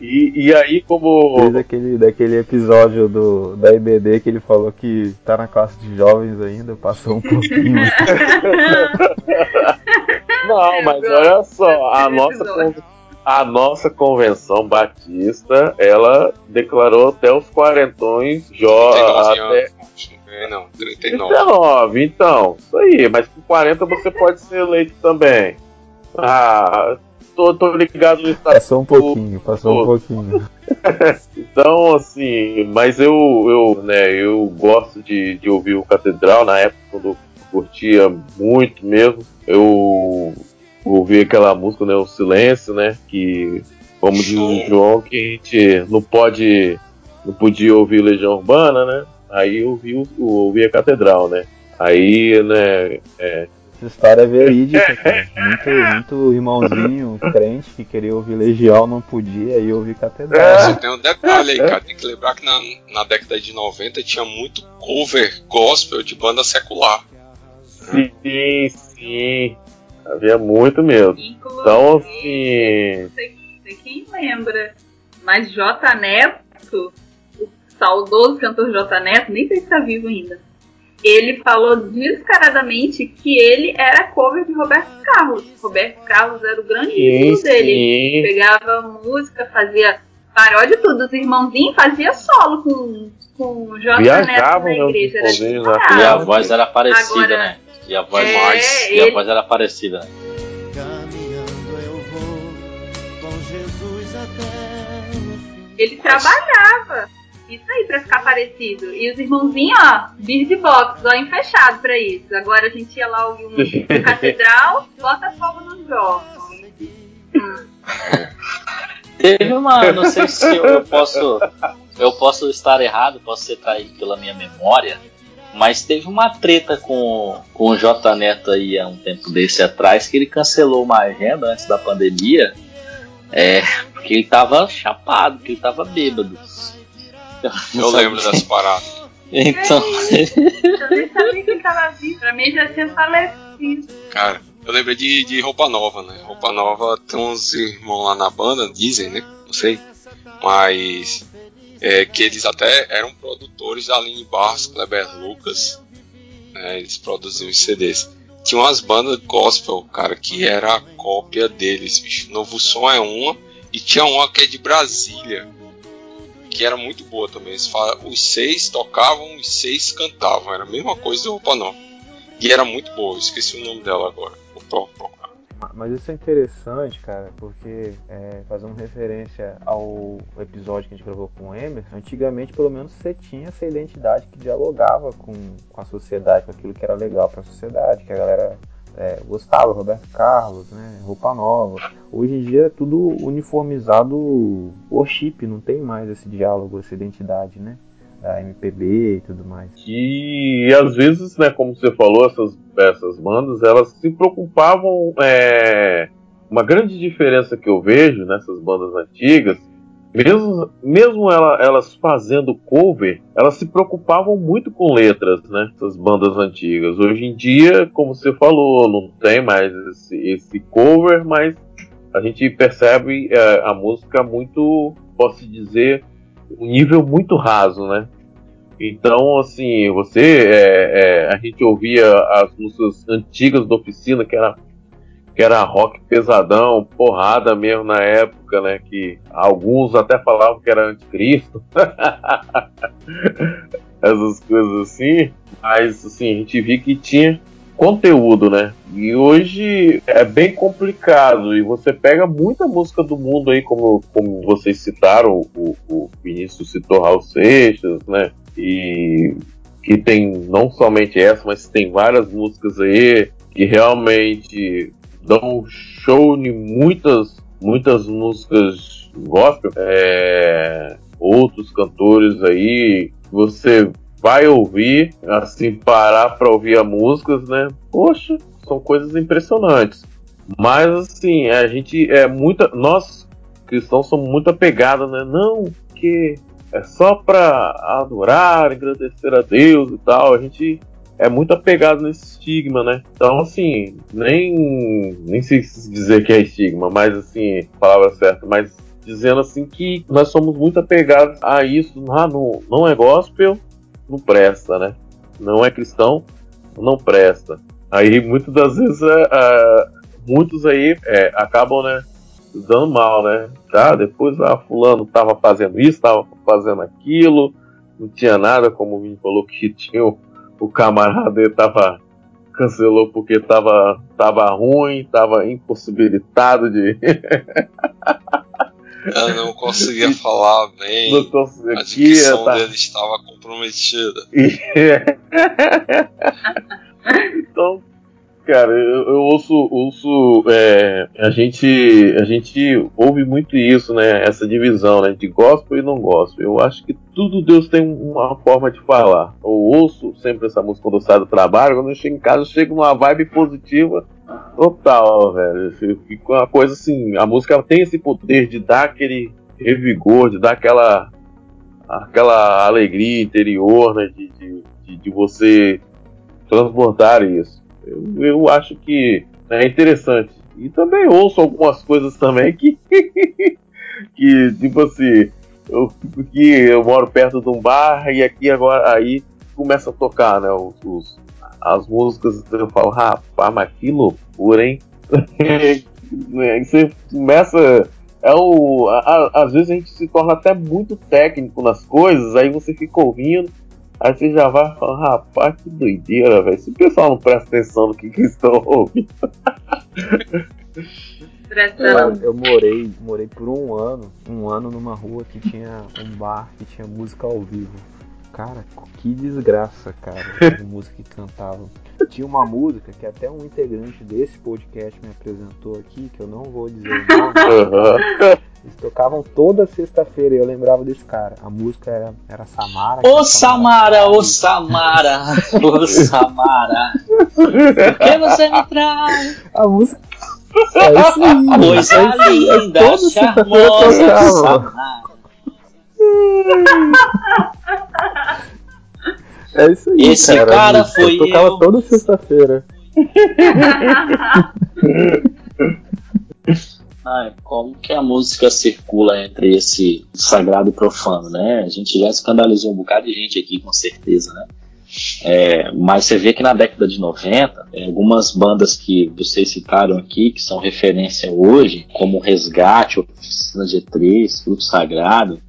E, e aí, como. Desde aquele, daquele episódio do, da IBD que ele falou que tá na classe de jovens ainda, passou um pouquinho. Não, mas olha só, a nossa, a nossa convenção batista, ela declarou até os quarentões jo 39 até. É, não, 39. 39, então, isso aí, mas com 40 você pode ser eleito também. Ah, tô, tô ligado no estado. Passou um pouquinho, passou um pouquinho. Então, assim, mas eu, eu, né, eu gosto de, de ouvir o Catedral na época quando eu curtia muito mesmo. Eu ouvi aquela música, né, o Silêncio, né, que, como diz o. João, que a gente não pode, não podia ouvir Legião Urbana, né? Aí eu ouvi, o- eu ouvi a Catedral, né? Aí, né, é, Essa história é verídica, cara. Muito, muito irmãozinho, crente, que queria ouvir Legião, não podia, e ouvir Catedral. Só tem um detalhe aí, cara. Tem que lembrar que na, na década de 90 tinha muito cover gospel de banda secular. sim, sim, havia muito mesmo. Inclusive, Então, assim, não sei, sei quem lembra, mas J Neto, o saudoso cantor J Neto, nem sei se tá vivo ainda. Ele falou descaradamente que ele era cover de Roberto Carlos. Roberto Carlos era o grande sim, ídolo dele. Ele sim. pegava música, fazia paródia de tudo. Os irmãozinhos fazia solo com, com o J Neto na né, igreja. Era. E a voz era parecida, Agora- né? E a voz É, mais. E a ele- voz era parecida, né? Caminhando eu vou com Jesus até o fim. Ele trabalhava. Isso aí, pra ficar parecido. E os irmãozinhos, ó, Bird Box, olhem fechado pra isso. Agora a gente ia lá ouvir um, catedral, bota fogo nos jogos. Teve uma, não sei se eu, eu posso, eu posso estar errado, posso ser traído pela minha memória, mas teve uma treta com, com o J Neto aí há um tempo desse atrás que ele cancelou uma agenda antes da pandemia, é, porque ele tava chapado, porque ele tava bêbado. Eu sabia- lembro dessa parada. Então, Eu nem sabia que ele tava vivo. Pra mim já tinha falecido. Cara, eu lembrei de, de Roupa Nova, né? Roupa Nova tem uns irmãos lá na banda, dizem, né? Não sei. Mas é, que eles até eram produtores da Aline Barros, Kleber Lucas. né? Eles produziam os CDs. Tinha umas bandas gospel, cara, que era a cópia deles, bicho. Novo Som é uma. E tinha uma que é de Brasília. Que era muito boa também. Falam- Os seis tocavam, os seis cantavam. Era a mesma coisa do Roupa Nova. E era muito boa, esqueci o nome dela agora. Vou pro- procurar. Ma- Mas isso é interessante, cara, porque é, fazendo referência ao episódio que a gente gravou com o Emerson, antigamente pelo menos você tinha essa identidade que dialogava com, com a sociedade, com aquilo que era legal pra sociedade, que a galera é, gostava, Roberto Carlos, né, roupa nova. Hoje em dia é tudo uniformizado worship, não tem mais esse diálogo, essa identidade, né, da MPB e tudo mais. E às vezes, né, como você falou, essas, essas bandas, elas se preocupavam. é, uma grande diferença que eu vejo nessas bandas antigas, mesmo, mesmo ela- elas fazendo cover, elas se preocupavam muito com letras, né? Essas bandas antigas. Hoje em dia, como você falou, não tem mais esse, esse cover, mas a gente percebe é, a música muito, posso dizer, um nível muito raso, né? Então, assim, você, é, é, a gente ouvia as músicas antigas da oficina, que era, que era rock pesadão, porrada mesmo na época, né? Que alguns até falavam que era anticristo. Essas coisas assim. Mas, assim, a gente via que tinha conteúdo, né? E hoje é bem complicado. E você pega muita música do mundo aí, como, como vocês citaram, o, o Vinícius citou Raul Seixas, né? E que tem não somente essa, mas tem várias músicas aí que realmente dão show em muitas, muitas músicas gospel. É, outros cantores aí, você vai ouvir, assim, parar para ouvir as músicas, né? Poxa, são coisas impressionantes. Mas assim, a gente é muita. Nós cristãos somos muito apegados, né? Não, que é só para adorar, engrandecer a Deus e tal. A gente é muito apegado nesse estigma, né? Então, assim, nem, nem sei se dizer que é estigma, mas assim, palavra certa, mas dizendo assim que nós somos muito apegados a isso. Ah, não, não é gospel, não presta, né? Não é cristão, não presta. Aí muitas das vezes é, é, muitos aí é, acabam, né? Dando mal, né? Tá, depois ah, fulano tava fazendo isso, tava fazendo aquilo, não tinha nada, como o Vini falou que tinha o, o camarada dele tava cancelou porque tava, tava ruim, tava impossibilitado de Eu não conseguia falar bem. não conseguir A dicção tá, dele estava comprometida. então, cara, eu, eu ouço, ouço é, a gente, a gente ouve muito isso, né? Essa divisão, né? De gospel e não gospel. Eu acho que tudo Deus tem uma forma de falar. Eu ouço sempre essa música quando eu saio do trabalho, quando eu chego em casa, eu chego numa vibe positiva total, velho. Eu fico uma coisa assim, a música tem esse poder de dar aquele revigor, de dar aquela aquela alegria interior, né? De, de, de, de você transbordar isso. Eu, eu acho que é interessante. E também ouço algumas coisas também que. que, tipo assim, eu aqui, eu moro perto de um bar e aqui agora aí começa a tocar, né? Os, os- as músicas, eu falo, rapaz, mas que loucura, hein? Aí você começa. É o, a- a- às vezes a gente se torna até muito técnico nas coisas, aí você fica ouvindo, aí você já vai falando, rapaz, que doideira, velho. Se o pessoal não presta atenção no que, que estão ouvindo. Cara, eu morei, morei por um ano, um ano numa rua que tinha um bar que tinha música ao vivo. Cara, que desgraça, cara, a música que cantavam. Tinha uma música que até um integrante desse podcast me apresentou aqui, que eu não vou dizer o nome. Eles tocavam toda sexta-feira e eu lembrava desse cara. A música era, era Samara. Ô Samara, ô Samara. Ô Samara, por que você me traz? A música. É isso aí. Coisa é é linda, charmosa. Samara. É isso aí, Esse cara. cara Eu foi tocava eu. toda sexta-feira. Como que a música circula entre esse sagrado e profano, né? A gente já escandalizou um bocado de gente aqui, com certeza, né? É, mas você vê que na década de 90, é, algumas bandas que vocês citaram aqui, que são referência hoje, como Resgate, Oficina G3, Fruto Sagrado,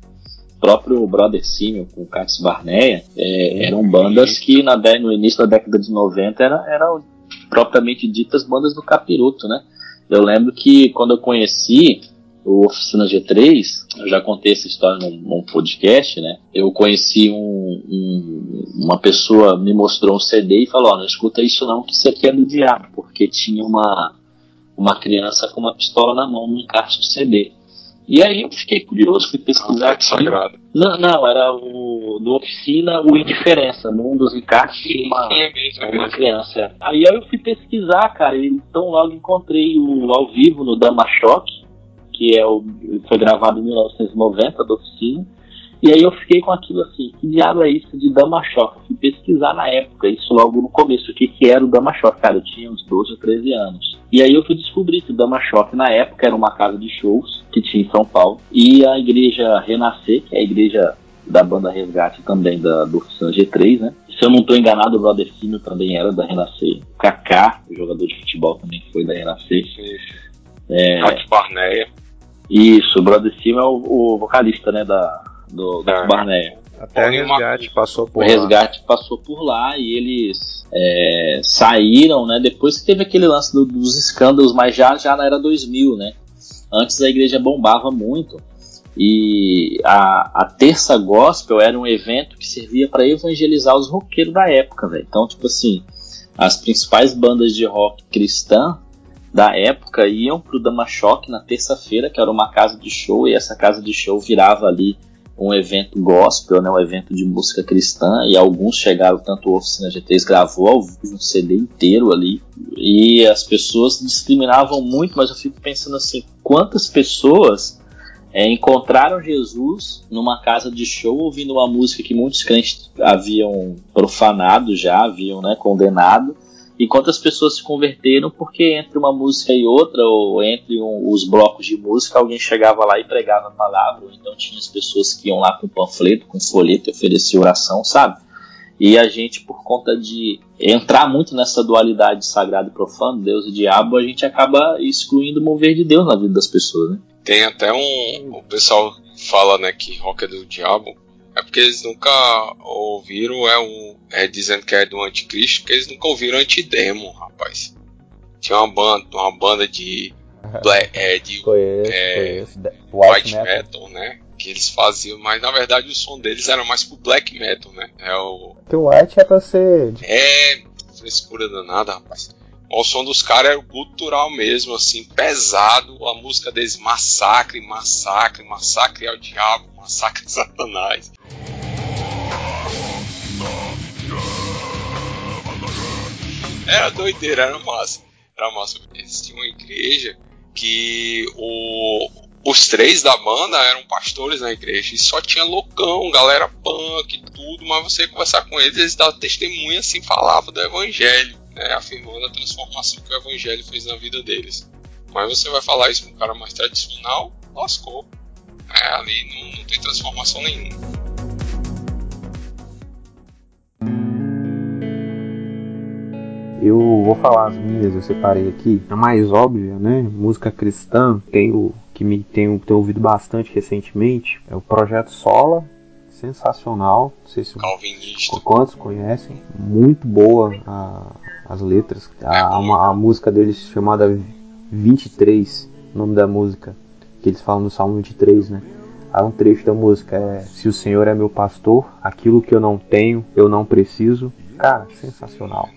próprio Brother Simon com Cates Barneia, é, eram bandas que na, no início da década de 90 era, eram propriamente ditas bandas do capiroto, né? Eu lembro que quando eu conheci o Oficina G3, eu já contei essa história num, num podcast, né? Eu conheci um, um- uma pessoa, me mostrou um CD e falou: Ó, não escuta isso não, que isso aqui é do diabo, porque tinha uma, uma criança com uma pistola na mão no encaixe do CD. E aí eu fiquei curioso, fui pesquisar aquilo. sagrado. Não, não, era o do Oficina o Indiferença, num dos encaixes tinha uma, uma criança. Aí eu fui pesquisar, cara, e então logo encontrei o ao vivo no Dama Choque, que é o, foi gravado em 1990 do Oficina. E aí eu fiquei com aquilo assim, que diabo é isso de Dama Choque? Fui pesquisar na época, isso logo no começo, o que, que era o Dama Choque. Cara, eu tinha uns 12 ou 13 anos. E aí eu fui descobrir que o Dama Choque na época era uma casa de shows que tinha em São Paulo. E a igreja Renascer, que é a igreja da banda Resgate também da, do Oficina G3, né? Se eu não estou enganado, o Brother também era da Renascer. O Kaká, o jogador de futebol, também foi da Renascer. É, Barneia. isso, o Brother é o, o vocalista, né, da, do, do É. Barneia. Até uma- resgate passou O por lá. resgate passou por lá e eles é, saíram, né? Depois que teve aquele lance do- dos escândalos, mas já, já na era 2000, né? Antes a igreja bombava muito e a, a terça gospel era um evento que servia para evangelizar os roqueiros da época, velho. Então, tipo assim, as principais bandas de rock cristã da época iam pro Dama Choque na terça-feira, que era uma casa de show, e essa casa de show virava ali um evento gospel, né, um evento de música cristã, e alguns chegaram, tanto o Oficina G3 gravou ao vivo um CD inteiro ali, e as pessoas discriminavam muito, mas eu fico pensando assim, quantas pessoas é, encontraram Jesus numa casa de show ouvindo uma música que muitos crentes haviam profanado já, haviam né, condenado, e quantas pessoas se converteram porque entre uma música e outra, ou entre um- os blocos de música, alguém chegava lá e pregava a palavra, ou então tinha as pessoas que iam lá com panfleto, com folheto ofereciam oração, sabe? E a gente, por conta de entrar muito nessa dualidade sagrado e profano, Deus e diabo, a gente acaba excluindo o mover de Deus na vida das pessoas, né? Tem até um. O pessoal fala, né, que rock é do diabo. É porque eles nunca ouviram, é, um, é dizendo que é do anticristo, porque eles nunca ouviram antidemo, rapaz. Tinha uma banda, uma banda de, black, é, de Conheço, É, conheço. White metal. né? Que eles faziam, mas na verdade o som deles era mais pro black metal, né? É o. Porque o white é pra ser. É. frescura danada, rapaz. O som dos caras era o gutural mesmo, assim, pesado. A música deles, massacre, massacre, massacre ao diabo, massacre a Satanás. Era doideira, era massa. Era massa. Eles tinham uma igreja que o, os três da banda eram pastores na igreja e só tinha loucão, galera punk e tudo, mas você ia conversar com eles, eles davam testemunha assim, falavam do evangelho, né, afirmando a transformação que o evangelho fez na vida deles. Mas você vai falar isso com um cara mais tradicional, lascou. É, ali não, não tem transformação nenhuma. Eu vou falar as minhas, eu separei aqui. A mais óbvia, né? Música cristã, tenho que me tenho, tenho ouvido bastante recentemente. É o Projeto Sola, sensacional. Não sei se Calvinista. quantos conhecem. Muito boa a- as letras. A, uma- a música deles chamada 23, o nome da música, que eles falam no Salmo 23, né? Há um trecho da música é Se o Senhor é meu pastor, aquilo que eu não tenho, eu não preciso. Cara, sensacional.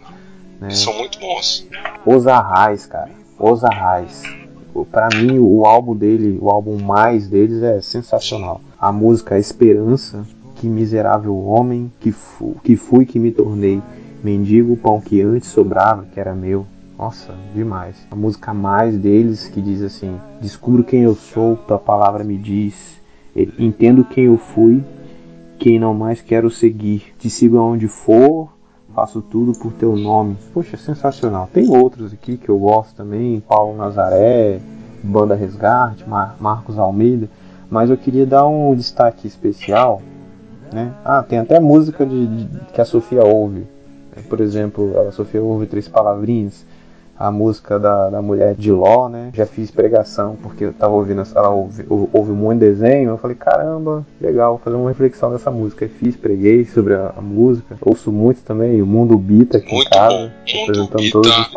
Né? São muito bons. Os Arrais, cara. Os Arrais. Pra mim, o álbum dele, o álbum mais deles é sensacional. A música Esperança, que miserável homem que, fu que fui que me tornei. Mendigo o pão que antes sobrava, que era meu. Nossa, demais. A música mais deles que diz assim: Descubro quem eu sou, tua palavra me diz. Entendo quem eu fui quem não mais quero seguir. Te sigo aonde for, faço tudo por teu nome. Poxa, sensacional. Tem outros aqui que eu gosto também, Paulo Nazaré, Banda Resgate, Mar Marcos Almeida, mas eu queria dar um destaque especial, né? Ah, tem até música de, de que a Sofia ouve. Por exemplo, a Sofia ouve três palavrinhas a música da, da mulher de Ló, né? Já fiz pregação porque eu tava ouvindo, ela ouve, ouve um monte de desenho. Eu falei, caramba, legal, vou fazer uma reflexão dessa música. E fiz, preguei sobre a, a, música. Ouço muito também o Mundo Bita aqui muito em casa, bom. apresentando todos os,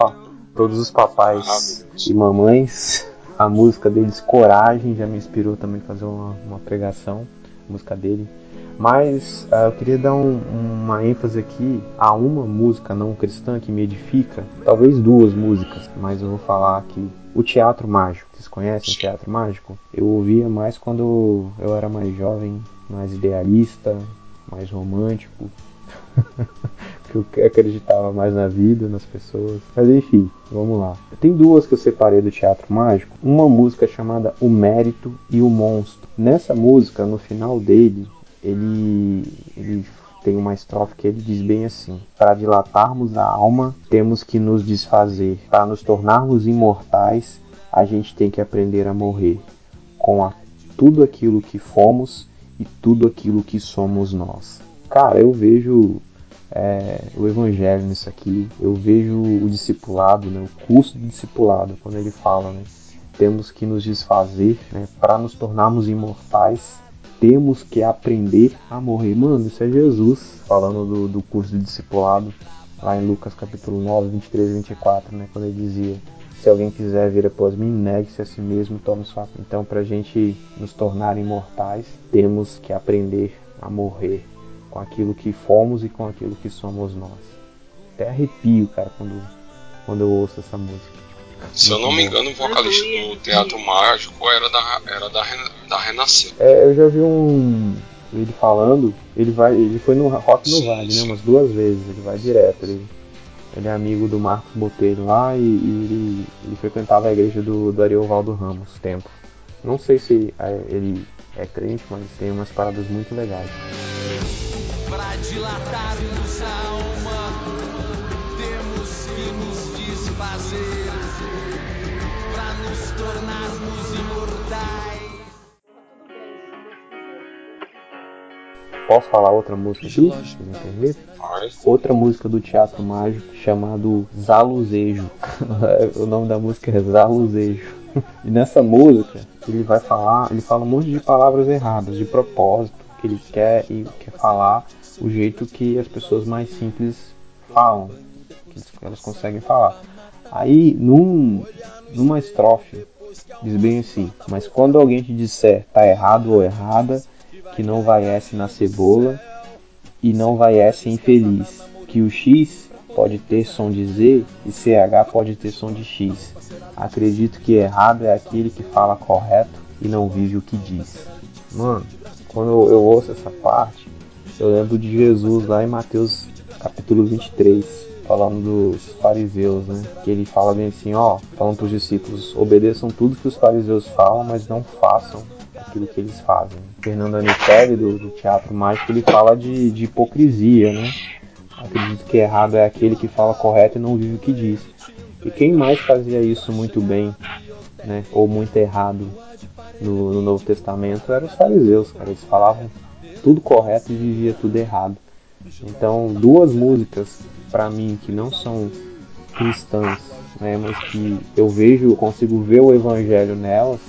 todos os papais e mamães. A música deles, Coragem, já me inspirou também a fazer uma, uma pregação. Música dele. Mas uh, eu queria dar um, uma ênfase aqui a uma música não cristã que me edifica, talvez duas músicas, mas eu vou falar aqui. O Teatro Mágico, vocês conhecem o Teatro Mágico? Eu ouvia mais quando eu era mais jovem, mais idealista, mais romântico, que eu acreditava mais na vida, nas pessoas. Mas enfim, vamos lá. Tem duas que eu separei do Teatro Mágico. Uma música chamada O Mérito e o Monstro. Nessa música, no final dele, ele, ele tem uma estrofe que ele diz bem assim: Para dilatarmos a alma, temos que nos desfazer. Para nos tornarmos imortais, a gente tem que aprender a morrer com a, tudo aquilo que fomos e tudo aquilo que somos nós. Cara, eu vejo é, o evangelho nisso aqui, eu vejo o discipulado, né, o curso do discipulado, quando ele fala, né, temos que nos desfazer né, para nos tornarmos imortais temos que aprender a morrer. Mano, isso é Jesus falando do, do curso de discipulado, lá em Lucas capítulo 9, 23 e 24, né? Quando ele dizia: Se alguém quiser vir após mim, negue-se a si mesmo, tome sua. Então, para a gente nos tornar imortais, temos que aprender a morrer com aquilo que fomos e com aquilo que somos nós. Até arrepio, cara, quando, quando eu ouço essa música. Se eu não me engano, o vocalista do Teatro Mágico era da, era da, da Renascer. É, eu já vi um. Ele falando, ele vai. Ele foi no Rock no Vale, né? Umas duas vezes, ele vai direto. Ele, ele é amigo do Marcos Botelho lá e, e ele, ele, frequentava a igreja do, do Ariovaldo Ramos tempo. Não sei se é, ele é crente, mas tem umas paradas muito legais. Pra dilatarmos a alma, temos que nos desfazer nos tornarmos imortais. Posso falar outra música aqui? Outra música do Teatro Mágico chamado Zaluzejo. o nome da música é Zaluzejo. E nessa música ele vai falar, ele fala um monte de palavras erradas, de propósito, que ele quer e quer falar o jeito que as pessoas mais simples falam, que elas conseguem falar. Aí, num, numa estrofe, diz bem assim: Mas quando alguém te disser tá errado ou errada, que não vai S na cebola e não vai S infeliz, que o X pode ter som de Z e CH pode ter som de X. Acredito que errado é aquele que fala correto e não vive o que diz. Mano, quando eu ouço essa parte, eu lembro de Jesus lá em Mateus capítulo 23 falando dos fariseus, né? Que ele fala bem assim, ó, falando para os discípulos, obedeçam tudo que os fariseus falam, mas não façam aquilo que eles fazem. Fernando Anicelli, do, do Teatro Mágico, ele fala de, de hipocrisia, né? Acredito que errado é aquele que fala correto e não vive o que diz. E quem mais fazia isso muito bem, né? Ou muito errado no, no Novo Testamento eram os fariseus, cara. Eles falavam tudo correto e vivia tudo errado. Então, duas músicas para mim que não são cristãs, né, mas que eu vejo, consigo ver o evangelho nelas,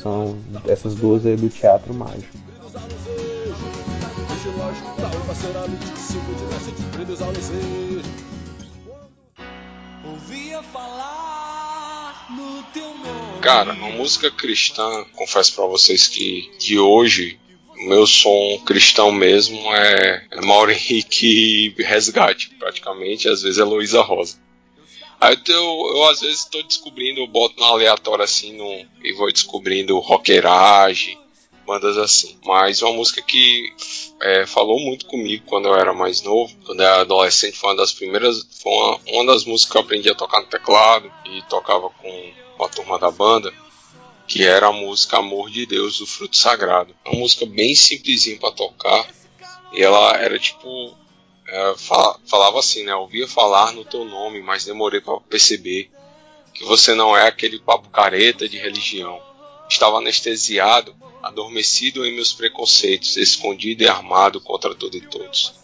são essas duas aí do teatro mágico. Cara, uma música cristã, confesso para vocês que de hoje meu som cristão mesmo é, é Mauro Henrique Resgate, praticamente, às vezes é Luísa Rosa. Aí eu, eu, às vezes estou descobrindo, eu boto no aleatório assim no, e vou descobrindo rockerage, bandas assim. Mas uma música que é, falou muito comigo quando eu era mais novo, quando eu era adolescente, foi uma das primeiras, foi uma, uma das músicas que eu aprendi a tocar no teclado e tocava com, a turma da banda que era a música Amor de Deus do Fruto Sagrado. Uma música bem simplesinha para tocar, E ela era tipo. é, fa- falava assim, né? Ouvia falar no teu nome, mas demorei para perceber que você não é aquele papo careta de religião. Estava anestesiado, adormecido em meus preconceitos, escondido e armado contra tudo e todos.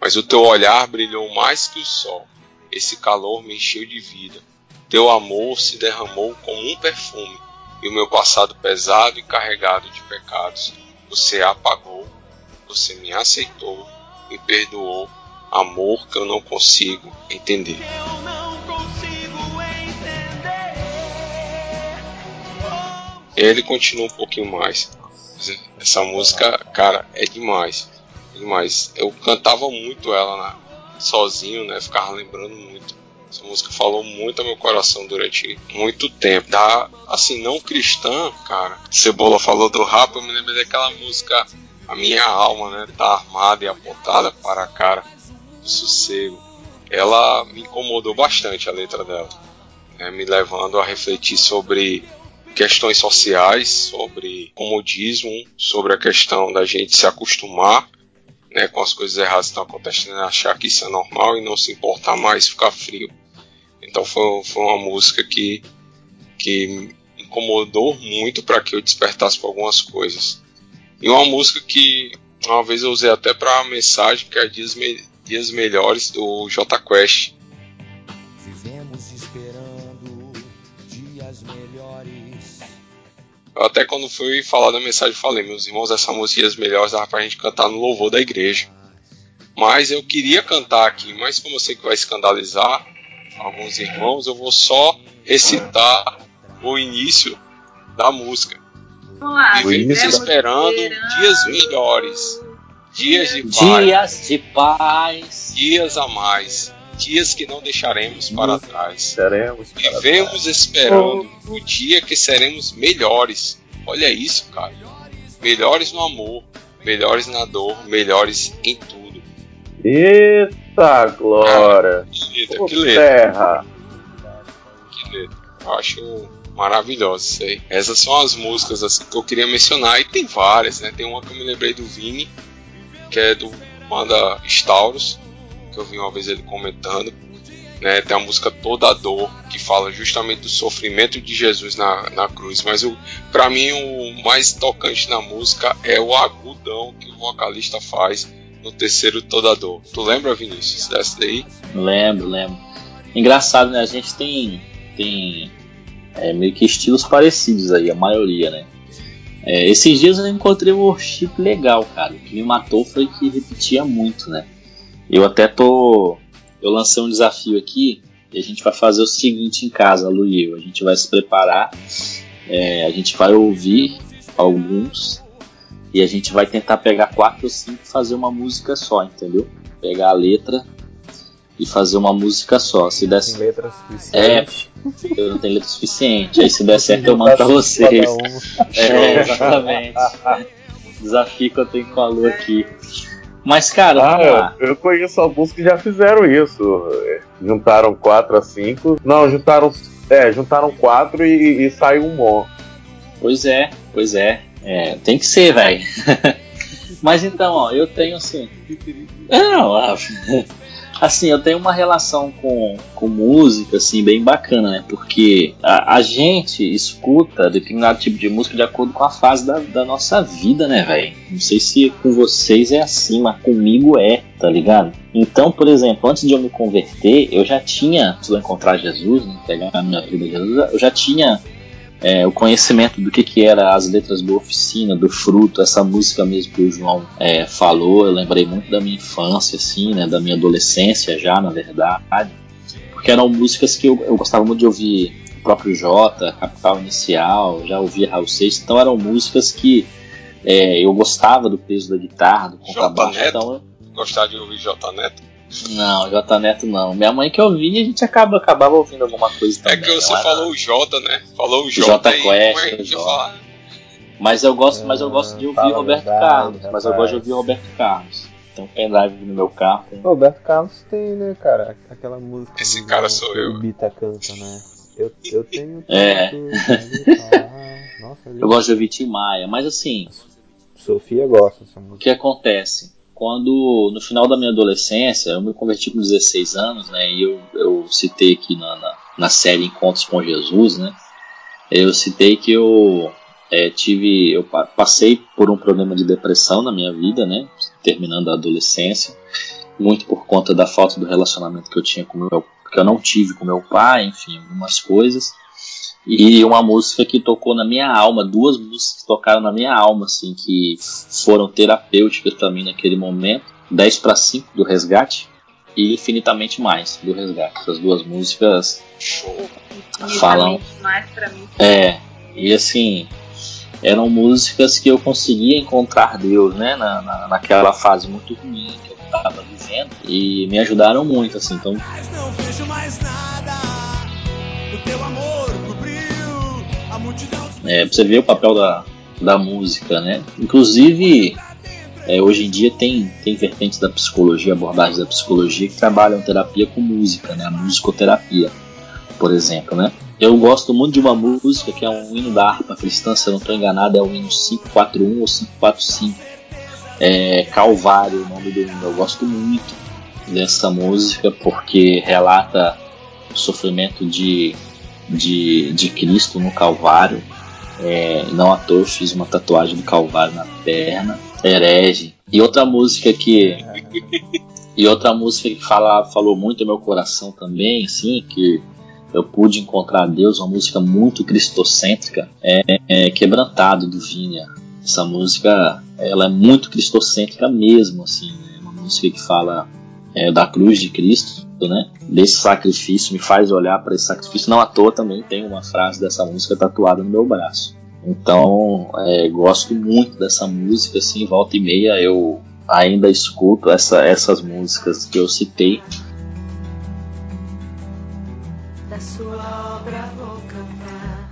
Mas o teu olhar brilhou mais que o sol. Esse calor me encheu de vida. Teu amor se derramou como um perfume, e o meu passado pesado e carregado de pecados você apagou, você me aceitou, me perdoou, amor que eu não consigo entender. Ele continua um pouquinho mais. Essa música, cara, é demais. É demais. Eu cantava muito ela sozinho, né? Ficava lembrando muito. Essa música falou muito ao meu coração durante muito tempo. Da, assim, não cristã, cara. Cebola falou do rap, eu me lembrei daquela música A Minha Alma, né? Tá armada e apontada para a cara do sossego. Ela me incomodou bastante a letra dela. né, me levando a refletir sobre questões sociais, sobre comodismo, sobre a questão da gente se acostumar né, com as coisas erradas que estão acontecendo, achar que isso é normal e não se importar mais, ficar frio. Então foi, foi uma música que, que incomodou muito para que eu despertasse para algumas coisas. E uma música que uma vez eu usei até para mensagem, que é Dias, Me- Dias Melhores do J Quest. Eu até quando fui falar da mensagem falei, meus irmãos, essa música Dias Melhores dava pra gente cantar no louvor da igreja. Mas eu queria cantar aqui, mas como eu sei que vai escandalizar alguns irmãos, eu vou só recitar o início da música. Vamos lá. Vivemos esperando. dias melhores, dias de paz, Dias de paz. dias a mais, dias que não deixaremos para trás. Seremos. Vivemos esperando o dia que seremos melhores. Olha isso, cara. Melhores no amor, melhores na dor, melhores em tudo. Eita glória! Que letra, que letra, terra! que letra. Eu acho maravilhoso isso aí. Essas são as músicas assim, que eu queria mencionar. E tem várias, né? Tem uma que eu me lembrei do Vini, que é do banda Stauros, que eu vi uma vez ele comentando. Né, tem a música Toda a Dor, que fala justamente do sofrimento de Jesus na, na cruz. Mas o, pra mim o mais tocante na música é o agudão que o vocalista faz no terceiro Toda a Dor. Tu lembra, Vinícius, dessa daí? Lembro, lembro. Engraçado, né? A gente tem, tem é, meio que estilos parecidos aí, a maioria, né? É, esses dias eu encontrei um worship legal, cara. O que me matou foi que repetia muito, né? Eu até tô. Eu lancei um desafio aqui e a gente vai fazer o seguinte em casa, Lu e eu. A gente vai se preparar, é, a gente vai ouvir alguns e a gente vai tentar pegar quatro ou cinco e fazer uma música só, entendeu? Pegar a letra e fazer uma música só. Se der, Tem letras É, suficientes. eu não tenho letra suficiente. Aí se der certo eu mando pra vocês. Um. É, exatamente. Desafio que eu tenho com a Lu aqui. Mas, cara, vamos lá. Ah, eu, eu conheço alguns que já fizeram isso. É, Juntaram 4 a 5. Não, juntaram. É, juntaram 4 e, e saiu um bom. Pois é, pois é. É, tem que ser, velho. Mas então, ó, eu tenho assim. Não, ah, assim, eu tenho uma relação com, com música, assim, bem bacana, né? Porque a, a gente escuta determinado tipo de música de acordo com a fase da, da nossa vida, né, velho? Não sei se com vocês é assim, mas comigo é, tá ligado? Então, por exemplo, antes de eu me converter, eu já tinha, de eu encontrar Jesus, né, pegar a minha vida de Jesus, eu já tinha é, o conhecimento do que, que era as letras do Oficina, do Fruto, essa música mesmo que o João é, falou, eu lembrei muito da minha infância, assim, né, da minha adolescência já, na verdade, porque eram músicas que eu, eu gostava muito de ouvir o próprio Jota, Capital Inicial, já ouvia Raul Seixas, então eram músicas que é, eu gostava do peso da guitarra, do Jota contrabaixo, então eu, Gostar de ouvir J Neto? Não, J Neto não. Minha mãe que ouvia, a gente acaba, acabava ouvindo alguma coisa É também. que você falou o J, né? Falou o J, Jota e Quest, é falar? Mas eu gosto, mas eu gosto de ouvir Roberto verdade, Carlos. Mas eu gosto de ouvir Roberto Carlos. Tem um pendrive no meu carro. Roberto Carlos tem, né, cara? Aquela música. Esse cara sou que eu. O Bita canta, né? Eu, eu tenho É. Eu gosto de ouvir Tim Maia. Mas assim, Sofia gosta dessa o música. que acontece? Quando no final da minha adolescência, eu me converti com 16 anos, né? E eu, eu citei aqui na, na, na série Encontros com Jesus, né? Eu citei que eu é, tive, eu passei por um problema de depressão na minha vida, né? Terminando a adolescência, muito por conta da falta do relacionamento que eu tinha com meu, que eu não tive com meu pai, enfim, algumas coisas. E uma música que tocou na minha alma, duas músicas que tocaram na minha alma, assim, que foram terapêuticas para mim naquele momento. 10 para 5 do Resgate e Infinitamente Mais do Resgate. Essas duas músicas falam. Mais pra mim. É, e assim, eram músicas que eu conseguia encontrar Deus, né, na, na, naquela fase muito ruim que eu estava vivendo e me ajudaram muito, assim. Então, Mas não vejo mais nada. O teu amor. É, pra você ver o papel da, da música, né? Inclusive, é, hoje em dia tem, tem vertentes da psicologia, abordagens da psicologia que trabalham terapia com música, né? A musicoterapia, por exemplo, né? Eu gosto muito de uma música que é um hino da harpa cristã, se eu não estou enganado, é o hino 541 ou 545. É Calvário, o nome do hino. Eu gosto muito dessa música porque relata o sofrimento de, de, de Cristo no Calvário. É, não à toa eu fiz uma tatuagem do Calvário na perna. Herege. E outra música que. E outra música que fala, falou muito no meu coração também, assim, que eu pude encontrar Deus, uma música muito cristocêntrica, é, é Quebrantado do Vinha. Essa música, ela é muito cristocêntrica mesmo, assim, é uma música que fala é, da cruz de Cristo, né? Desse sacrifício, me faz olhar para esse sacrifício. Não à toa também tem uma frase dessa música tatuada no meu braço. Então, é, gosto muito dessa música, assim, volta e meia eu ainda escuto essa, essas músicas que eu citei. Da sua obra vou cantar.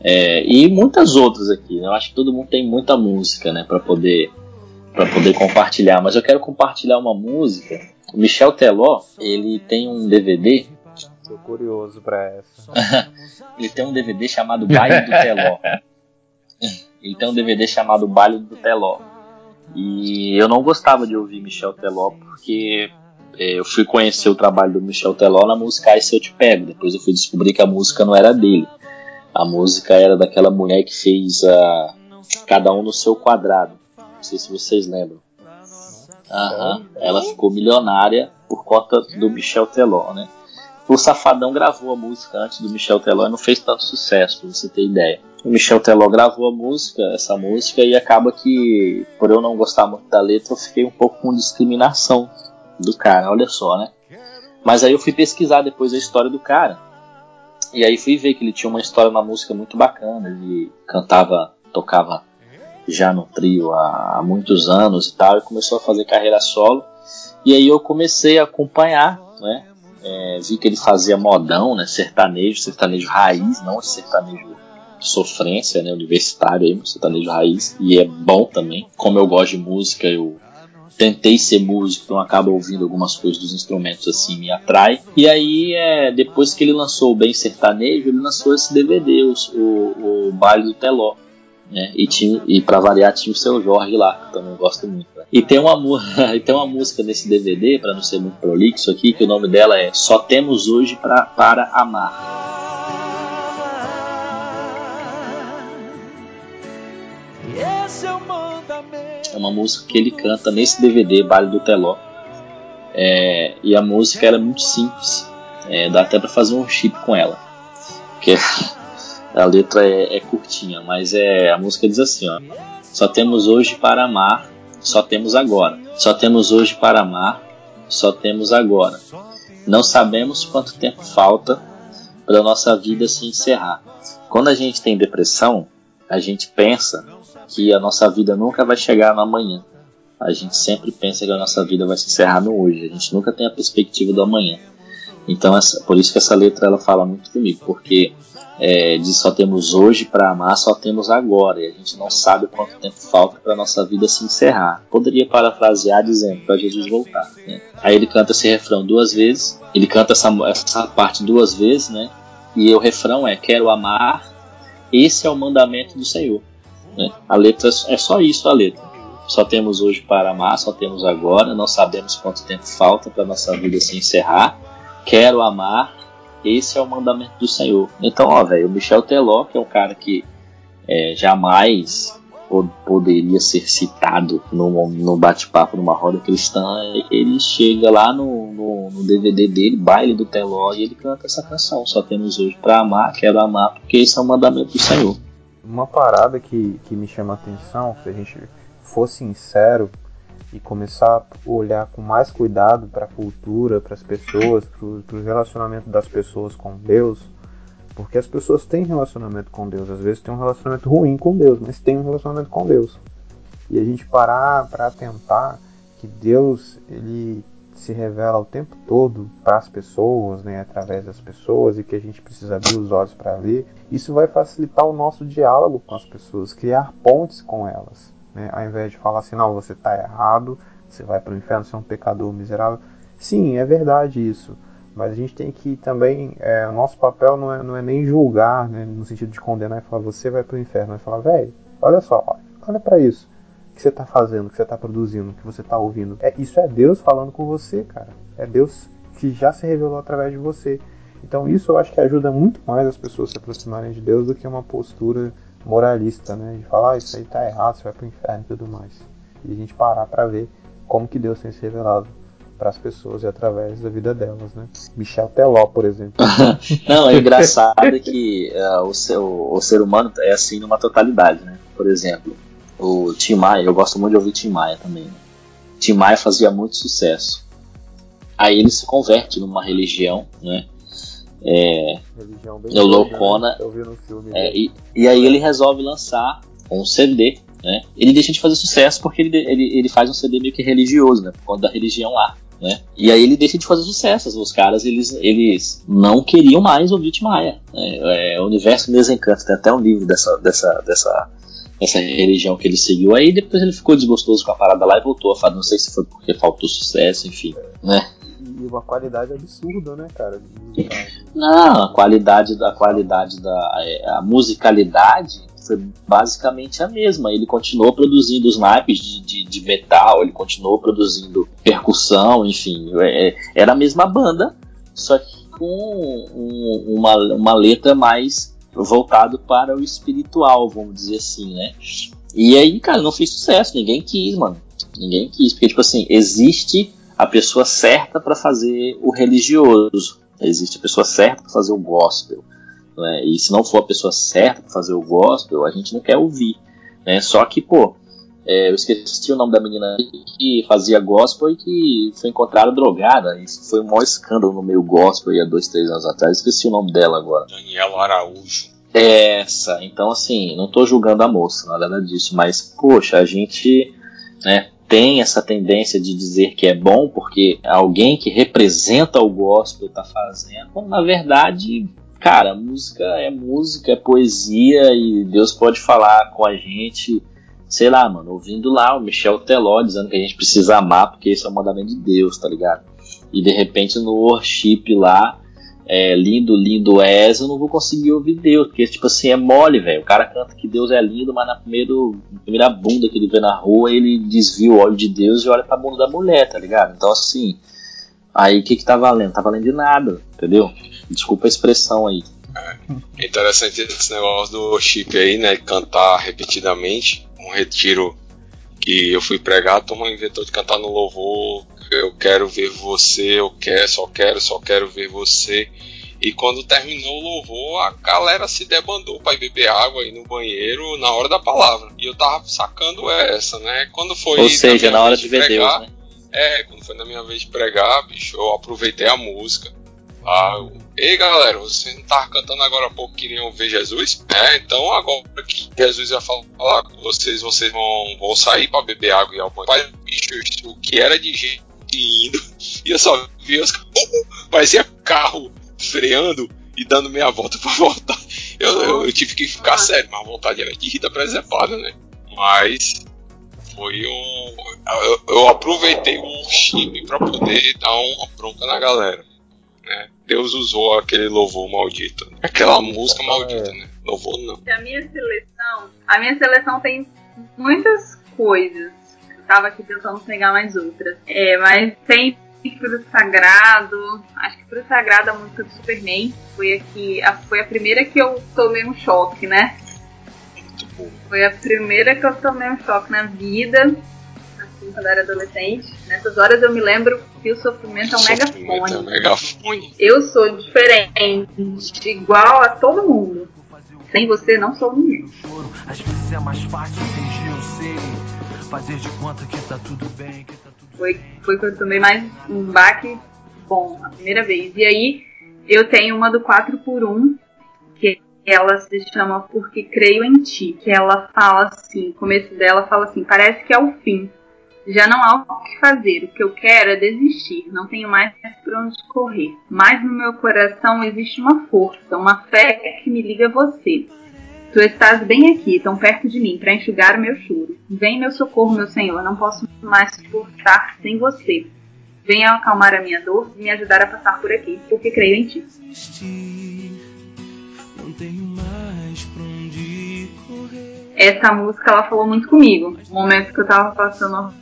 É, e muitas outras aqui. né? Eu acho que todo mundo tem muita música, né, para poder para poder compartilhar. Mas eu quero compartilhar uma música. O Michel Teló, ele tem um DVD. Tô curioso pra essa. ele tem um DVD chamado Baile do Teló. Ele tem um DVD chamado Baile do Teló. E eu não gostava de ouvir Michel Teló porque é, eu fui conhecer o trabalho do Michel Teló na música Ai Se Eu Te Pego. Depois eu fui descobrir que a música não era dele. A música era daquela mulher que fez a Cada Um no Seu Quadrado. Não sei se vocês lembram. Aham. Ela ficou milionária por conta do Michel Teló, né? O Safadão gravou a música antes do Michel Teló e não fez tanto sucesso, pra você ter ideia. O Michel Teló gravou a música, essa música, e acaba que, por eu não gostar muito da letra, eu fiquei um pouco com discriminação do cara, olha só, né? Mas aí eu fui pesquisar depois a história do cara. E aí fui ver que ele tinha uma história, uma música muito bacana. Ele cantava, tocava já no trio há, há muitos anos e tal, e começou a fazer carreira solo. E aí eu comecei a acompanhar, né? É, vi que ele fazia modão, né? Sertanejo, sertanejo raiz, não sertanejo sofrência, né? Universitário aí, sertanejo raiz. E é bom também. Como eu gosto de música, eu tentei ser músico, então acabo ouvindo algumas coisas dos instrumentos assim, me atrai. E aí, é, depois que ele lançou o Bem Sertanejo, ele lançou esse DVD, o, o, o Baile do Teló. Né? E, tinha, e pra variar tinha o seu Jorge lá, que eu também gosto muito. né? E, tem uma, e tem uma música nesse DVD, para não ser muito prolixo aqui, que o nome dela é Só Temos Hoje pra, para Amar. É. É uma música que ele canta nesse DVD, Baile do Teló. É, e a música era muito simples. É, dá até para fazer um chip com ela. Porque a letra é, é curtinha, mas é a música diz assim, ó. Só temos hoje para amar, só temos agora. Só temos hoje para amar, só temos agora. Não sabemos quanto tempo falta para nossa vida se encerrar. Quando a gente tem depressão, a gente pensa que a nossa vida nunca vai chegar no amanhã. A gente sempre pensa que a nossa vida vai se encerrar no hoje. A gente nunca tem a perspectiva do amanhã. Então, essa, por isso que essa letra ela fala muito comigo, porque é, diz só temos hoje para amar, só temos agora, e a gente não sabe quanto tempo falta para nossa vida se encerrar. Poderia parafrasear dizendo para Jesus voltar. Né? Aí ele canta esse refrão duas vezes, ele canta essa, essa parte duas vezes, né? E o refrão é: Quero amar, esse é o mandamento do Senhor. Né? A letra é só isso, a letra. Só temos hoje para amar, só temos agora. Não sabemos quanto tempo falta para nossa vida se encerrar. Quero amar. Esse é o mandamento do Senhor. Então, ó, velho, o Michel Teló, que é um cara que é, jamais poderia ser citado no, no bate-papo numa roda cristã, ele chega lá no, no, no, DVD dele, Baile do Teló, e ele canta essa canção. Só temos hoje para amar, quero amar, porque esse é o mandamento do Senhor. Uma parada que, que me chama a atenção, se a gente for sincero e começar a olhar com mais cuidado para a cultura, para as pessoas, para o relacionamento das pessoas com Deus, porque as pessoas têm relacionamento com Deus, às vezes tem um relacionamento ruim com Deus, mas tem um relacionamento com Deus. E a gente parar para atentar que Deus ele se revela o tempo todo para as pessoas, né, através das pessoas, e que a gente precisa abrir os olhos para ver, isso vai facilitar o nosso diálogo com as pessoas, criar pontes com elas. Né? Ao invés de falar assim, não, você está errado, você vai para o inferno, você é um pecador miserável. Sim, é verdade isso. Mas a gente tem que também, é, nosso papel não é, não é nem julgar, né, no sentido de condenar e falar, você vai para o inferno. É falar, velho, olha só, olha para isso que você está fazendo, que você está produzindo, que você está ouvindo. É, isso é Deus falando com você, cara. É Deus que já se revelou através de você. Então isso eu acho que ajuda muito mais as pessoas se aproximarem de Deus do que uma postura moralista, né? De falar, ah, isso aí tá errado, você vai pro inferno e tudo mais. E a gente parar para ver como que Deus tem se revelado para as pessoas e através da vida delas, né? Michel Teló, por exemplo. Não, é engraçado que uh, o, seu, o ser humano é assim numa totalidade, né? Por exemplo, o Tim Maia, eu gosto muito de ouvir Tim Maia também. Né? Tim Maia fazia muito sucesso. Aí ele se converte numa religião, né? É, é o Loucona. Né? É, e, e aí ele resolve lançar um CD, né? Ele deixa de fazer sucesso porque ele, ele, ele faz um CD meio que religioso, né? Por conta da religião lá. Né? E aí ele deixa de fazer sucesso. Os caras eles, eles não queriam mais ouvir Tim Maia. Né? É, o Universo Desencanto tem até um livro dessa, dessa, dessa, dessa religião que ele seguiu. Aí depois ele ficou desgostoso com a parada lá e voltou a falar. Não sei se foi porque faltou sucesso, enfim. Né? E uma qualidade absurda, né, cara? Não, a qualidade da qualidade da a musicalidade foi basicamente a mesma. Ele continuou produzindo os naipes de, de, de metal, ele continuou produzindo percussão, enfim, é, é era a mesma banda, só que com um, uma, uma letra mais voltado para o espiritual, vamos dizer assim, né? E aí, cara, não fez sucesso, ninguém quis, mano. Ninguém quis, porque, tipo assim, existe a pessoa certa para fazer o religioso. Existe a pessoa certa para fazer o gospel. Né? E se não for a pessoa certa para fazer o gospel, a gente não quer ouvir. Né? Só que, pô, é, eu esqueci o nome da menina que fazia gospel e que foi encontrada drogada. Isso foi um maior escândalo no meio gospel aí há dois, três anos atrás. Esqueci o nome dela agora. Daniela Araújo. Essa. Então, assim, não tô julgando a moça, nada disso. Mas, poxa, a gente né, tem essa tendência de dizer que é bom porque alguém que representa o gospel está fazendo, quando na verdade, cara, música é música, é poesia e Deus pode falar com a gente, sei lá, mano, ouvindo lá o Michel Teló dizendo que a gente precisa amar porque esse é o mandamento de Deus, tá ligado? E de repente no worship lá é, lindo, lindo és, eu não vou conseguir ouvir Deus, porque tipo assim, é mole, velho. O cara canta que Deus é lindo, mas na, primeiro, na primeira bunda que ele vê na rua, ele desvia o olho de Deus e olha pra bunda da mulher, tá ligado? Então assim, aí o que que tá valendo? Tá valendo de nada, entendeu? Desculpa a expressão aí. É interessante esse negócio do chip aí, né? Cantar repetidamente. Um retiro que eu fui pregar, a turma inventou de cantar no louvor eu quero ver você, eu quero, só quero, só quero ver você. E quando terminou o louvor, a galera se debandou para ir beber água aí no banheiro na hora da palavra. E eu tava sacando essa, né? Quando foi. Ou seja, na hora de ver pregar, Deus, né? É, quando foi na minha vez de pregar, bicho, eu aproveitei a música. Ah, eu, Ei galera, vocês não estavam cantando agora há pouco que queriam ver Jesus? É, então agora que Jesus ia falar com vocês, vocês vão, vão sair para beber água e ao banho. Bicho, o que era de gente indo. E eu só vi os parecia carro freando e dando meia volta pra voltar. Eu, eu, eu tive que ficar sério, mas a vontade era de Rita preservada, né? Mas foi um. Eu, eu aproveitei o chip para poder dar uma bronca na galera. Né? Deus usou aquele louvor maldito. Aquela música maldita, né? Louvor não. A minha seleção. A minha seleção tem muitas coisas tava aqui tentando pegar mais outras. É, mas tem pro Sagrado, acho que pro Sagrado a música do Superman foi aqui, a, foi a primeira que eu tomei um choque, né? Bom. Foi a primeira que eu tomei um choque na vida, assim, quando eu era adolescente. Nessas horas eu me lembro que o sofrimento é um megafone. é um megafone. Eu sou diferente, igual a todo mundo. Sem você, não sou ninguém. choro. Às vezes é mais fácil fingir, eu sei. Fazer de conta que tá tudo bem, que tá tudo Foi, foi quando eu tomei mais um baque bom, a primeira vez. E aí eu tenho uma do 4 por 1 que ela se chama Porque Creio em Ti. Que ela fala assim, o começo dela fala assim, parece que é o fim. Já não há o que fazer, o que eu quero é desistir, não tenho mais por onde correr. Mas no meu coração existe uma força, uma fé que me liga a você. Tu estás bem aqui, tão perto de mim, para enxugar o meu choro. Vem meu socorro, meu Senhor, não posso mais suportar sem você. Venha acalmar a minha dor e me ajudar a passar por aqui, porque creio em ti. Essa música ela falou muito comigo. No momento que eu tava passando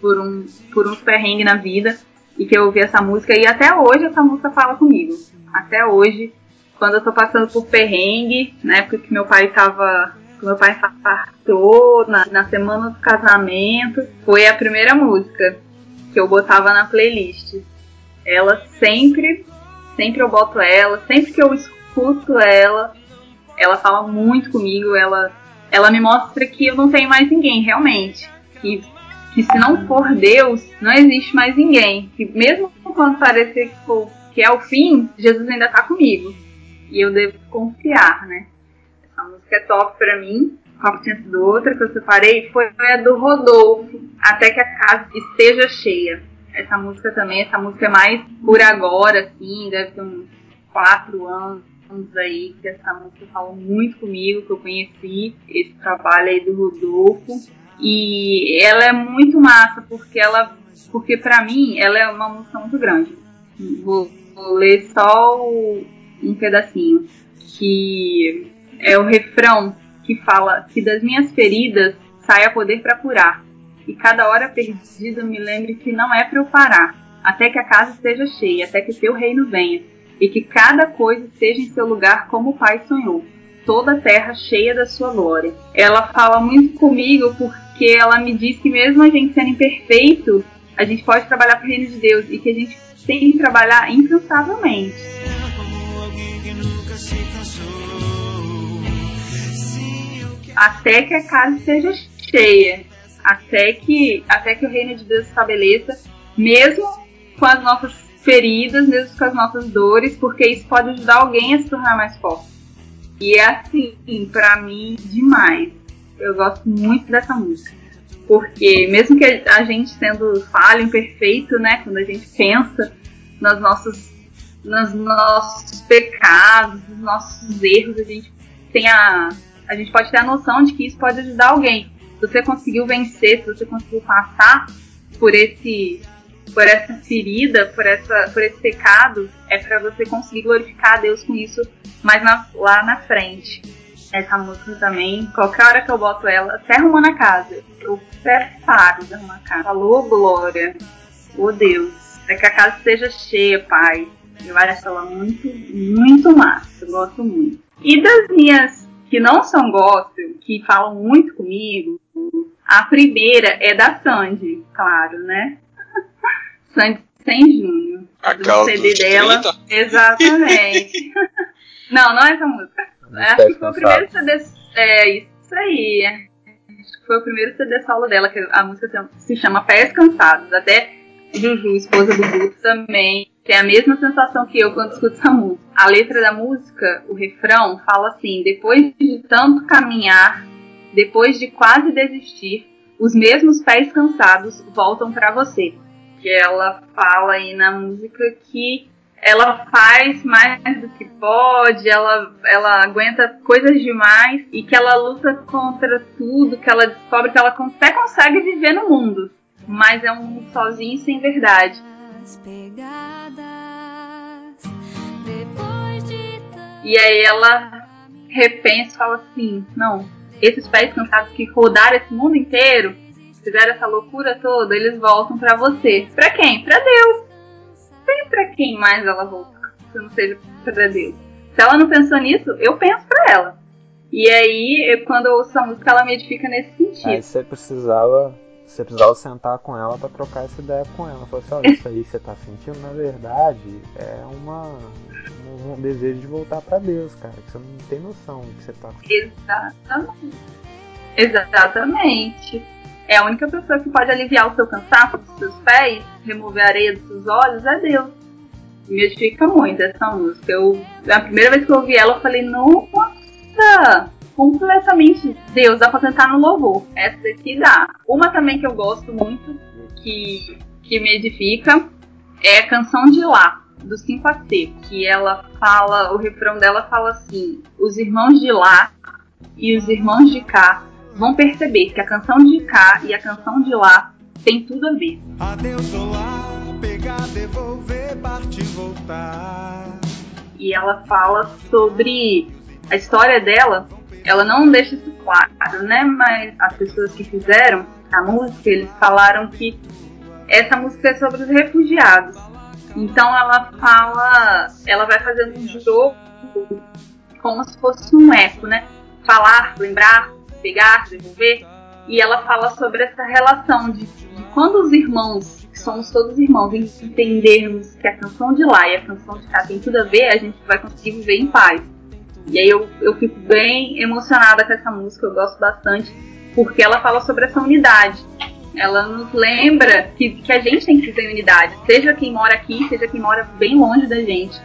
por um por uns perrengues na vida e que eu ouvi essa música e até hoje essa música fala comigo. Até hoje, quando eu tô passando por perrengue, na época que meu pai tava meu pai infartou na, na semana do casamento, foi a primeira música que eu botava na playlist. Ela sempre, sempre eu boto ela, sempre que eu escuto ela, ela fala muito comigo, ela, ela me mostra que eu não tenho mais ninguém, realmente. Que, que se não for Deus, não existe mais ninguém. Que mesmo quando parecer que, for, que é o fim, Jesus ainda tá comigo. E eu devo confiar, né? Essa música é top pra mim. Qual tinha sido outra que eu separei foi a do Rodolfo, Até que a casa esteja cheia. Essa música também, essa música é mais por agora, assim, deve ter uns quatro anos aí, que essa música falou muito comigo, que eu conheci esse trabalho aí do Rodolfo. E ela é muito massa, porque ela, porque pra mim, ela é uma música muito grande. Vou, vou ler só o- um pedacinho, que é o refrão que fala que das minhas feridas saia poder pra curar. E cada hora perdida me lembre que não é pra eu parar, até que a casa esteja cheia, até que teu reino venha, e que cada coisa esteja em seu lugar como o Pai sonhou, toda a terra cheia da sua glória. Ela fala muito comigo porque ela me diz que mesmo a gente sendo imperfeito, a gente pode trabalhar pro reino de Deus e que a gente tem que trabalhar incansavelmente. Alguém que nunca se cansou. Até que a casa esteja cheia, até que, até que o reino de Deus estabeleça, mesmo com as nossas feridas, mesmo com as nossas dores, porque isso pode ajudar alguém a se tornar mais forte. E é assim, pra mim, demais. Eu gosto muito dessa música. Porque mesmo que a gente sendo falho, imperfeito, né, quando a gente pensa nas nossas, nos nossos pecados, nos nossos erros, a gente tem a, a gente pode ter a noção de que isso pode ajudar alguém. Se você conseguiu vencer, se você conseguiu passar por esse por essa ferida, por essa por esse pecado, é para você conseguir glorificar a Deus com isso mais na- lá na frente. Essa música também, qualquer hora que eu boto ela, até arrumando a casa, eu preparo de arrumar a casa. Falou, Glória, ô Deus, é que a casa esteja cheia, Pai. Eu acho ela muito, muito massa, eu gosto muito. E das minhas que não são gospel, que falam muito comigo, a primeira é da Sandy, claro, né? Sandy Sem Júnior. Aquela do CD dos dela. 30? Exatamente. não, não é essa música. Acho que foi o primeiro CD. É isso aí. Acho que foi o primeiro CD solo dela, que a música se- se chama Pés Cansados. Até Juju, esposa do Guto, também tem a mesma sensação que eu quando escuto essa música. A letra da música, o refrão, fala assim: depois de tanto caminhar, depois de quase desistir, os mesmos pés cansados voltam pra você. Que ela fala aí na música que ela faz mais do que pode, ela, ela aguenta coisas demais e que ela luta contra tudo, que ela descobre que ela até consegue viver no mundo, mas é um mundo sozinho e sem verdade. As pegadas depois de E aí ela repensa e fala assim: não, esses pés cansados que rodaram esse mundo inteiro, fizeram essa loucura toda, eles voltam pra você. Pra quem? Pra Deus. Tem pra quem mais ela voltar, se não seja pra Deus. Se ela não pensou nisso, eu penso pra ela. E aí, quando eu ouço a música, ela me edifica nesse sentido. Aí você precisava, você precisava sentar com ela pra trocar essa ideia com ela. Falar assim, olha, isso aí que você tá sentindo, na verdade, é uma, um, um desejo de voltar pra Deus, cara. Que você não tem noção do que você tá Exatamente. Exatamente. É a única pessoa que pode aliviar o seu cansaço dos seus pés, remover a areia dos seus olhos, é Deus. Me edifica muito essa música. Eu, a primeira vez que eu ouvi ela, eu falei, nossa, completamente Deus, dá pra cantar no louvor. Essa daqui dá. Uma também que eu gosto muito, que, que me edifica, é a canção de lá, do 5 a C, que ela fala, o refrão dela fala assim: os irmãos de lá e os irmãos de cá vão perceber que a canção de cá e a canção de lá tem tudo a ver. Adeus, olá, pegar, devolver, partir, voltar. E ela fala sobre a história dela. Ela não deixa isso claro, né? Mas as pessoas que fizeram a música, eles falaram que essa música é sobre os refugiados. Então ela fala, ela vai fazendo um jogo como se fosse um eco, né? Falar, lembrar, pegar, devolver. E ela fala sobre essa relação de, de quando os irmãos, que somos todos irmãos, entendermos que a canção de lá e a canção de cá tem tudo a ver, a gente vai conseguir viver em paz. E aí eu, eu fico bem emocionada com essa música, eu gosto bastante, porque ela fala sobre essa unidade. Ela nos lembra que, que a gente tem que viver em unidade, seja quem mora aqui, seja quem mora bem longe da gente.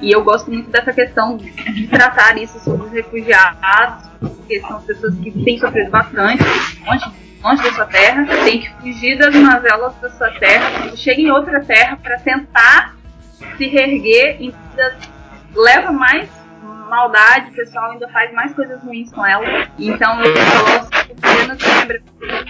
E eu gosto muito dessa questão de, tratar isso sobre os refugiados, porque são pessoas que têm sofrido bastante, longe, longe da sua terra, tem que fugir das mazelas da sua terra, quando chega em outra terra para tentar se reerguer, ainda leva mais maldade, o pessoal ainda faz mais coisas ruins com ela. Então eu gosto nos lembra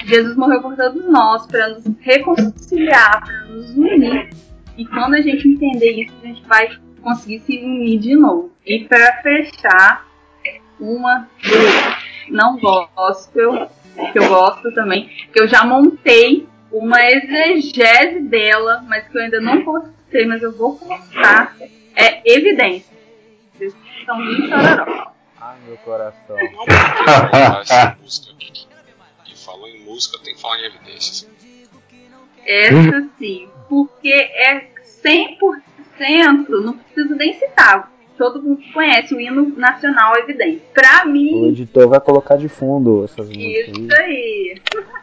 Jesus morreu por todos nós para nos reconciliar, para nos unir. E quando a gente entender isso, a gente vai conseguir se unir de novo. E para fechar, uma do não gospel, que eu gosto também, que eu já montei uma exegese dela, mas que eu ainda não postei, mas eu vou postar, é Evidência. Muito chororó. Ai, meu coração. E falou em música, tem que falar em evidências. Essa sim, porque é 100%, não preciso nem citar. Todo mundo conhece o hino nacional Evidência. Pra O mim, editor vai colocar de fundo essas músicas isso aí. aí.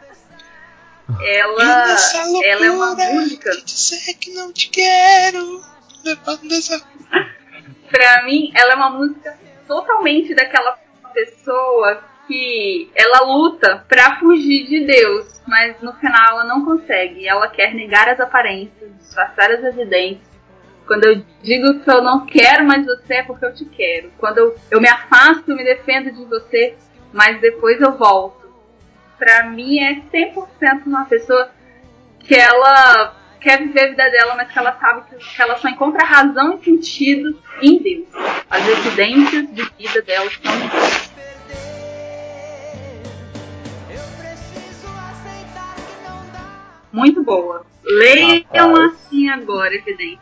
Ela, ela é uma música Dizer que não te quero. Levando essa. Pra mim, ela é uma música totalmente daquela pessoa que ela luta pra fugir de Deus, mas no final ela não consegue. Ela quer negar as aparências, disfarçar as evidências. Quando eu digo que eu não quero mais você é porque eu te quero. Quando eu, eu me afasto, eu me defendo de você, mas depois eu volto. Pra mim é 100% uma pessoa que ela quer viver a vida dela, mas que ela sabe que, que ela só encontra razão e sentido em Deus. As evidências de vida dela estão em Deus. Muito boa. Leiam assim agora, evidências.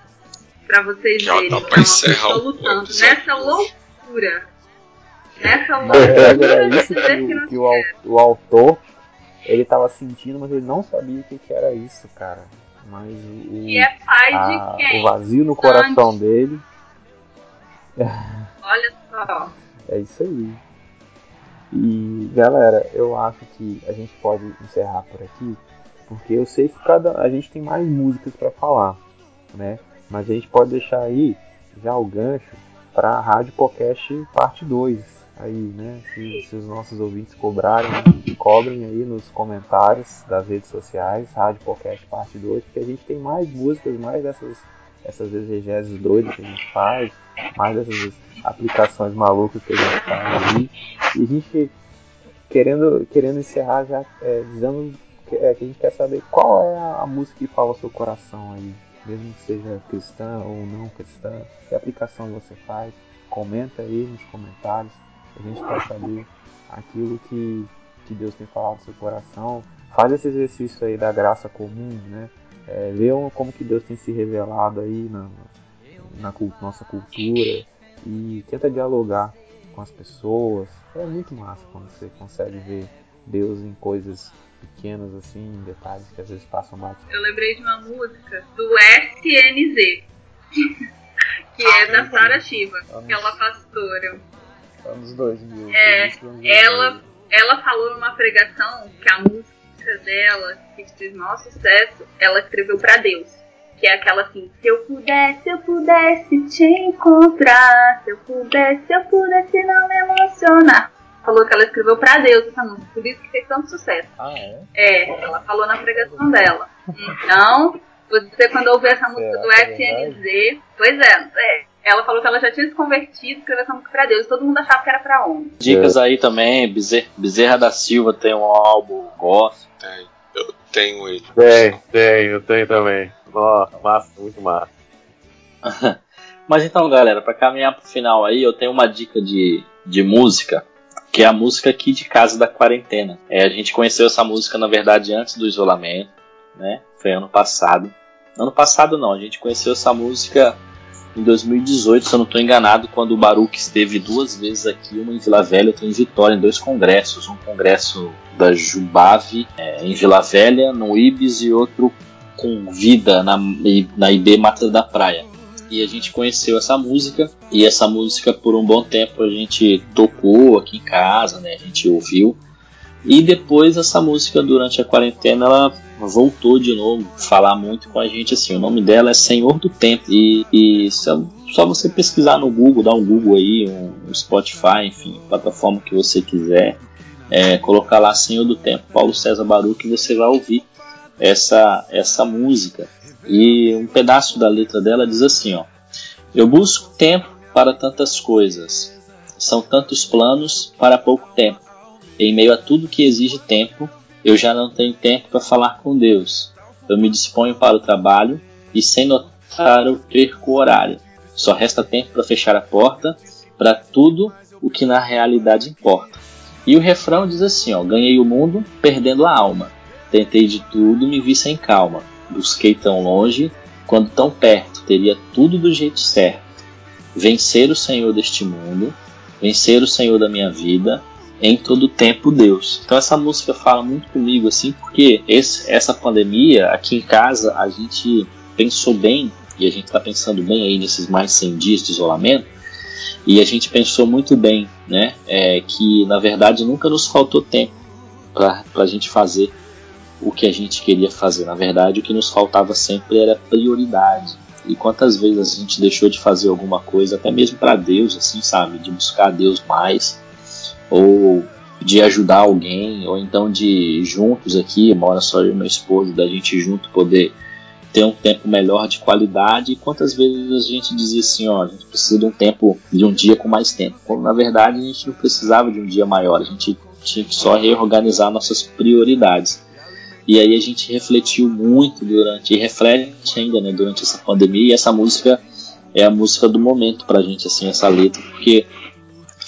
Pra vocês Já verem dá que é o- o lutando nessa loucura. Nessa era loucura de isso que, que o- o, autor ele tava sentindo, mas ele não sabia o que, que era isso, cara. Mas o, E é pai a- de o quem? vazio no coração dele Olha só. é isso aí. E galera, eu acho que a gente pode encerrar por aqui, porque eu sei que cada a gente tem mais músicas pra falar, né? Mas a gente pode deixar aí já o gancho para Rádio Podcast parte 2 aí, né? Se, se os nossos ouvintes cobrarem, cobrem aí nos comentários das redes sociais, Rádio Podcast parte 2, porque a gente tem mais músicas, mais dessas essas exegeses doidas que a gente faz, mais dessas aplicações malucas que a gente faz aí. E a gente querendo, querendo encerrar já é, dizendo que, é, que a gente quer saber qual é a, música que fala ao seu coração aí, mesmo que seja cristã ou não cristã, que aplicação você faz, comenta aí nos comentários, a gente quer saber aquilo que, que Deus tem falado no seu coração, faz esse exercício aí da graça comum, né? É, vê como que Deus tem se revelado aí na, na cult nossa cultura e tenta dialogar com as pessoas. É muito massa quando você consegue ver Deus em coisas pequenas assim, em detalhes que às vezes passam batido. Eu lembrei de uma música do SNZ, que é da Sara Shiva, aquela pastora. Anos 2000. É, anos ela, 2000. ela falou numa pregação que a música dela, que fez maior sucesso, ela escreveu pra Deus. Que é aquela assim, se eu pudesse, se eu pudesse te encontrar, se eu pudesse, se eu pudesse não me emocionar. Falou que ela escreveu pra Deus essa música, por isso que fez tanto sucesso. Ah, é? É, ela falou na pregação dela. Então, você quando ouvir essa música do Será é FNZ, pois é, é, ela falou que ela já tinha se convertido, escreveu essa música pra Deus. Todo mundo achava que era pra homem. Dicas aí também, Bezerra, Bezerra da Silva tem um álbum gosto. Tem. Eu tenho ele. Tem, tem, eu tenho também. Nossa, massa, muito massa. Mas então, galera, pra caminhar pro final aí, eu tenho uma dica de, de música, que é a música aqui de casa da quarentena. É, a gente conheceu essa música, na verdade, antes do isolamento, né? Foi ano passado. Ano passado não, a gente conheceu essa música em 2018, se eu não estou enganado, quando o Baruch esteve duas vezes aqui, uma em Vila Velha e outra em Vitória, em dois congressos. Um congresso da Jubave é, em Vila Velha, no Ibis, e outro com vida na, na IB Mata da Praia. E a gente conheceu essa música, e essa música por um bom tempo a gente tocou aqui em casa, né? A gente ouviu. E depois essa música, durante a quarentena, ela voltou de novo falar muito com a gente assim. O nome dela é Senhor do Tempo. E, e só, você pesquisar no Google, dar um Google aí, um, Spotify, enfim, plataforma que você quiser, é, colocar lá Senhor do Tempo, Paulo César Baruch, você vai ouvir essa, essa música. E um pedaço da letra dela diz assim, ó. Eu busco tempo para tantas coisas. São tantos planos para pouco tempo. Em meio a tudo que exige tempo, eu já não tenho tempo para falar com Deus. Eu me disponho para o trabalho e, sem notar, eu perco o horário. Só resta tempo para fechar a porta para tudo o que na realidade importa. E o refrão diz assim: ó, ganhei o mundo perdendo a alma. Tentei de tudo, me vi sem calma. Busquei tão longe, quando tão perto, teria tudo do jeito certo. Vencer o Senhor deste mundo, vencer o Senhor da minha vida, em todo tempo Deus. Então essa música fala muito comigo assim, porque esse, essa pandemia aqui em casa a gente pensou bem e a gente está pensando bem aí nesses mais 100 dias de isolamento e a gente pensou muito bem, né, é, que na verdade nunca nos faltou tempo para a gente fazer o que a gente queria fazer. Na verdade o que nos faltava sempre era prioridade. E quantas vezes a gente deixou de fazer alguma coisa, até mesmo para Deus, assim, sabe, de buscar Deus mais ou de ajudar alguém, ou então de juntos aqui, mora só eu e meu esposo, da gente junto poder ter um tempo melhor de qualidade. E quantas vezes a gente dizia assim, ó, a gente precisa de um tempo, de um dia com mais tempo. Quando na verdade a gente não precisava de um dia maior, a gente tinha que só reorganizar nossas prioridades. E aí a gente refletiu muito durante, e reflete ainda, né, durante essa pandemia, e essa música é a música do momento pra gente, assim, essa letra, porque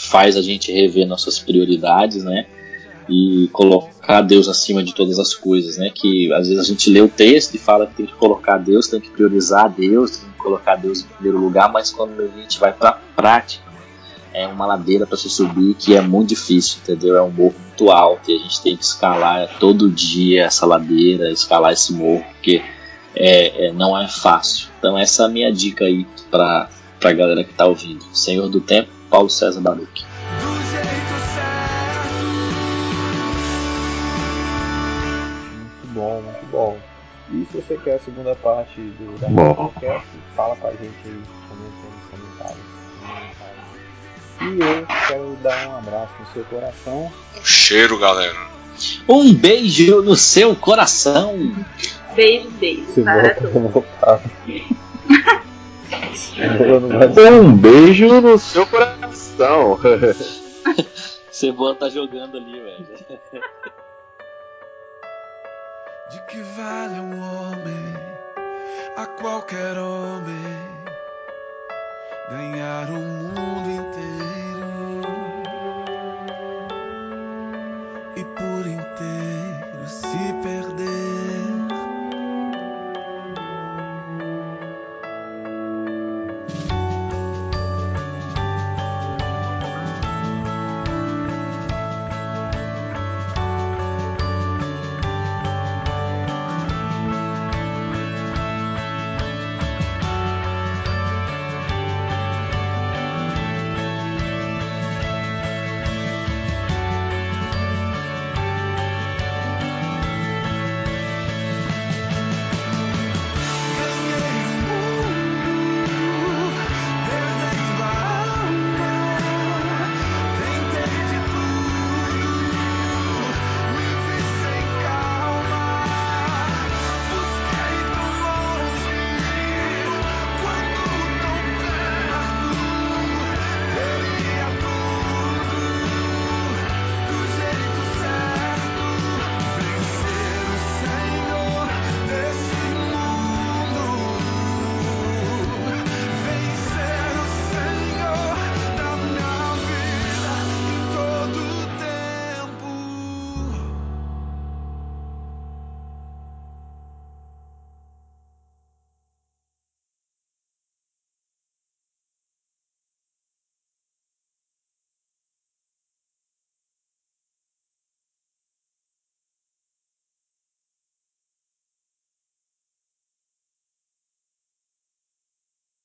faz a gente rever nossas prioridades, né? E colocar Deus acima de todas as coisas, né? Que às vezes a gente lê o texto e fala que tem que colocar Deus, tem que priorizar Deus, tem que colocar Deus em primeiro lugar, mas quando a gente vai para a prática, é uma ladeira para se subir que é muito difícil, entendeu? É um morro muito alto e a gente tem que escalar todo dia essa ladeira, escalar esse morro, porque é, é, não é fácil. Então essa é a minha dica aí para a galera que está ouvindo. Senhor do Tempo, Paulo César Baruch. Muito bom, muito bom. E se você quer a segunda parte do da Bom. podcast, fala com a gente aí, comenta nos comentários. E eu quero dar um abraço no seu coração. Um cheiro, galera. Um beijo no seu coração. Beijo, beijo. Se Para volta todos. Um beijo no seu coração. Cebola tá jogando ali, velho. De que vale um homem a qualquer homem ganhar o mundo inteiro e por inteiro se perder?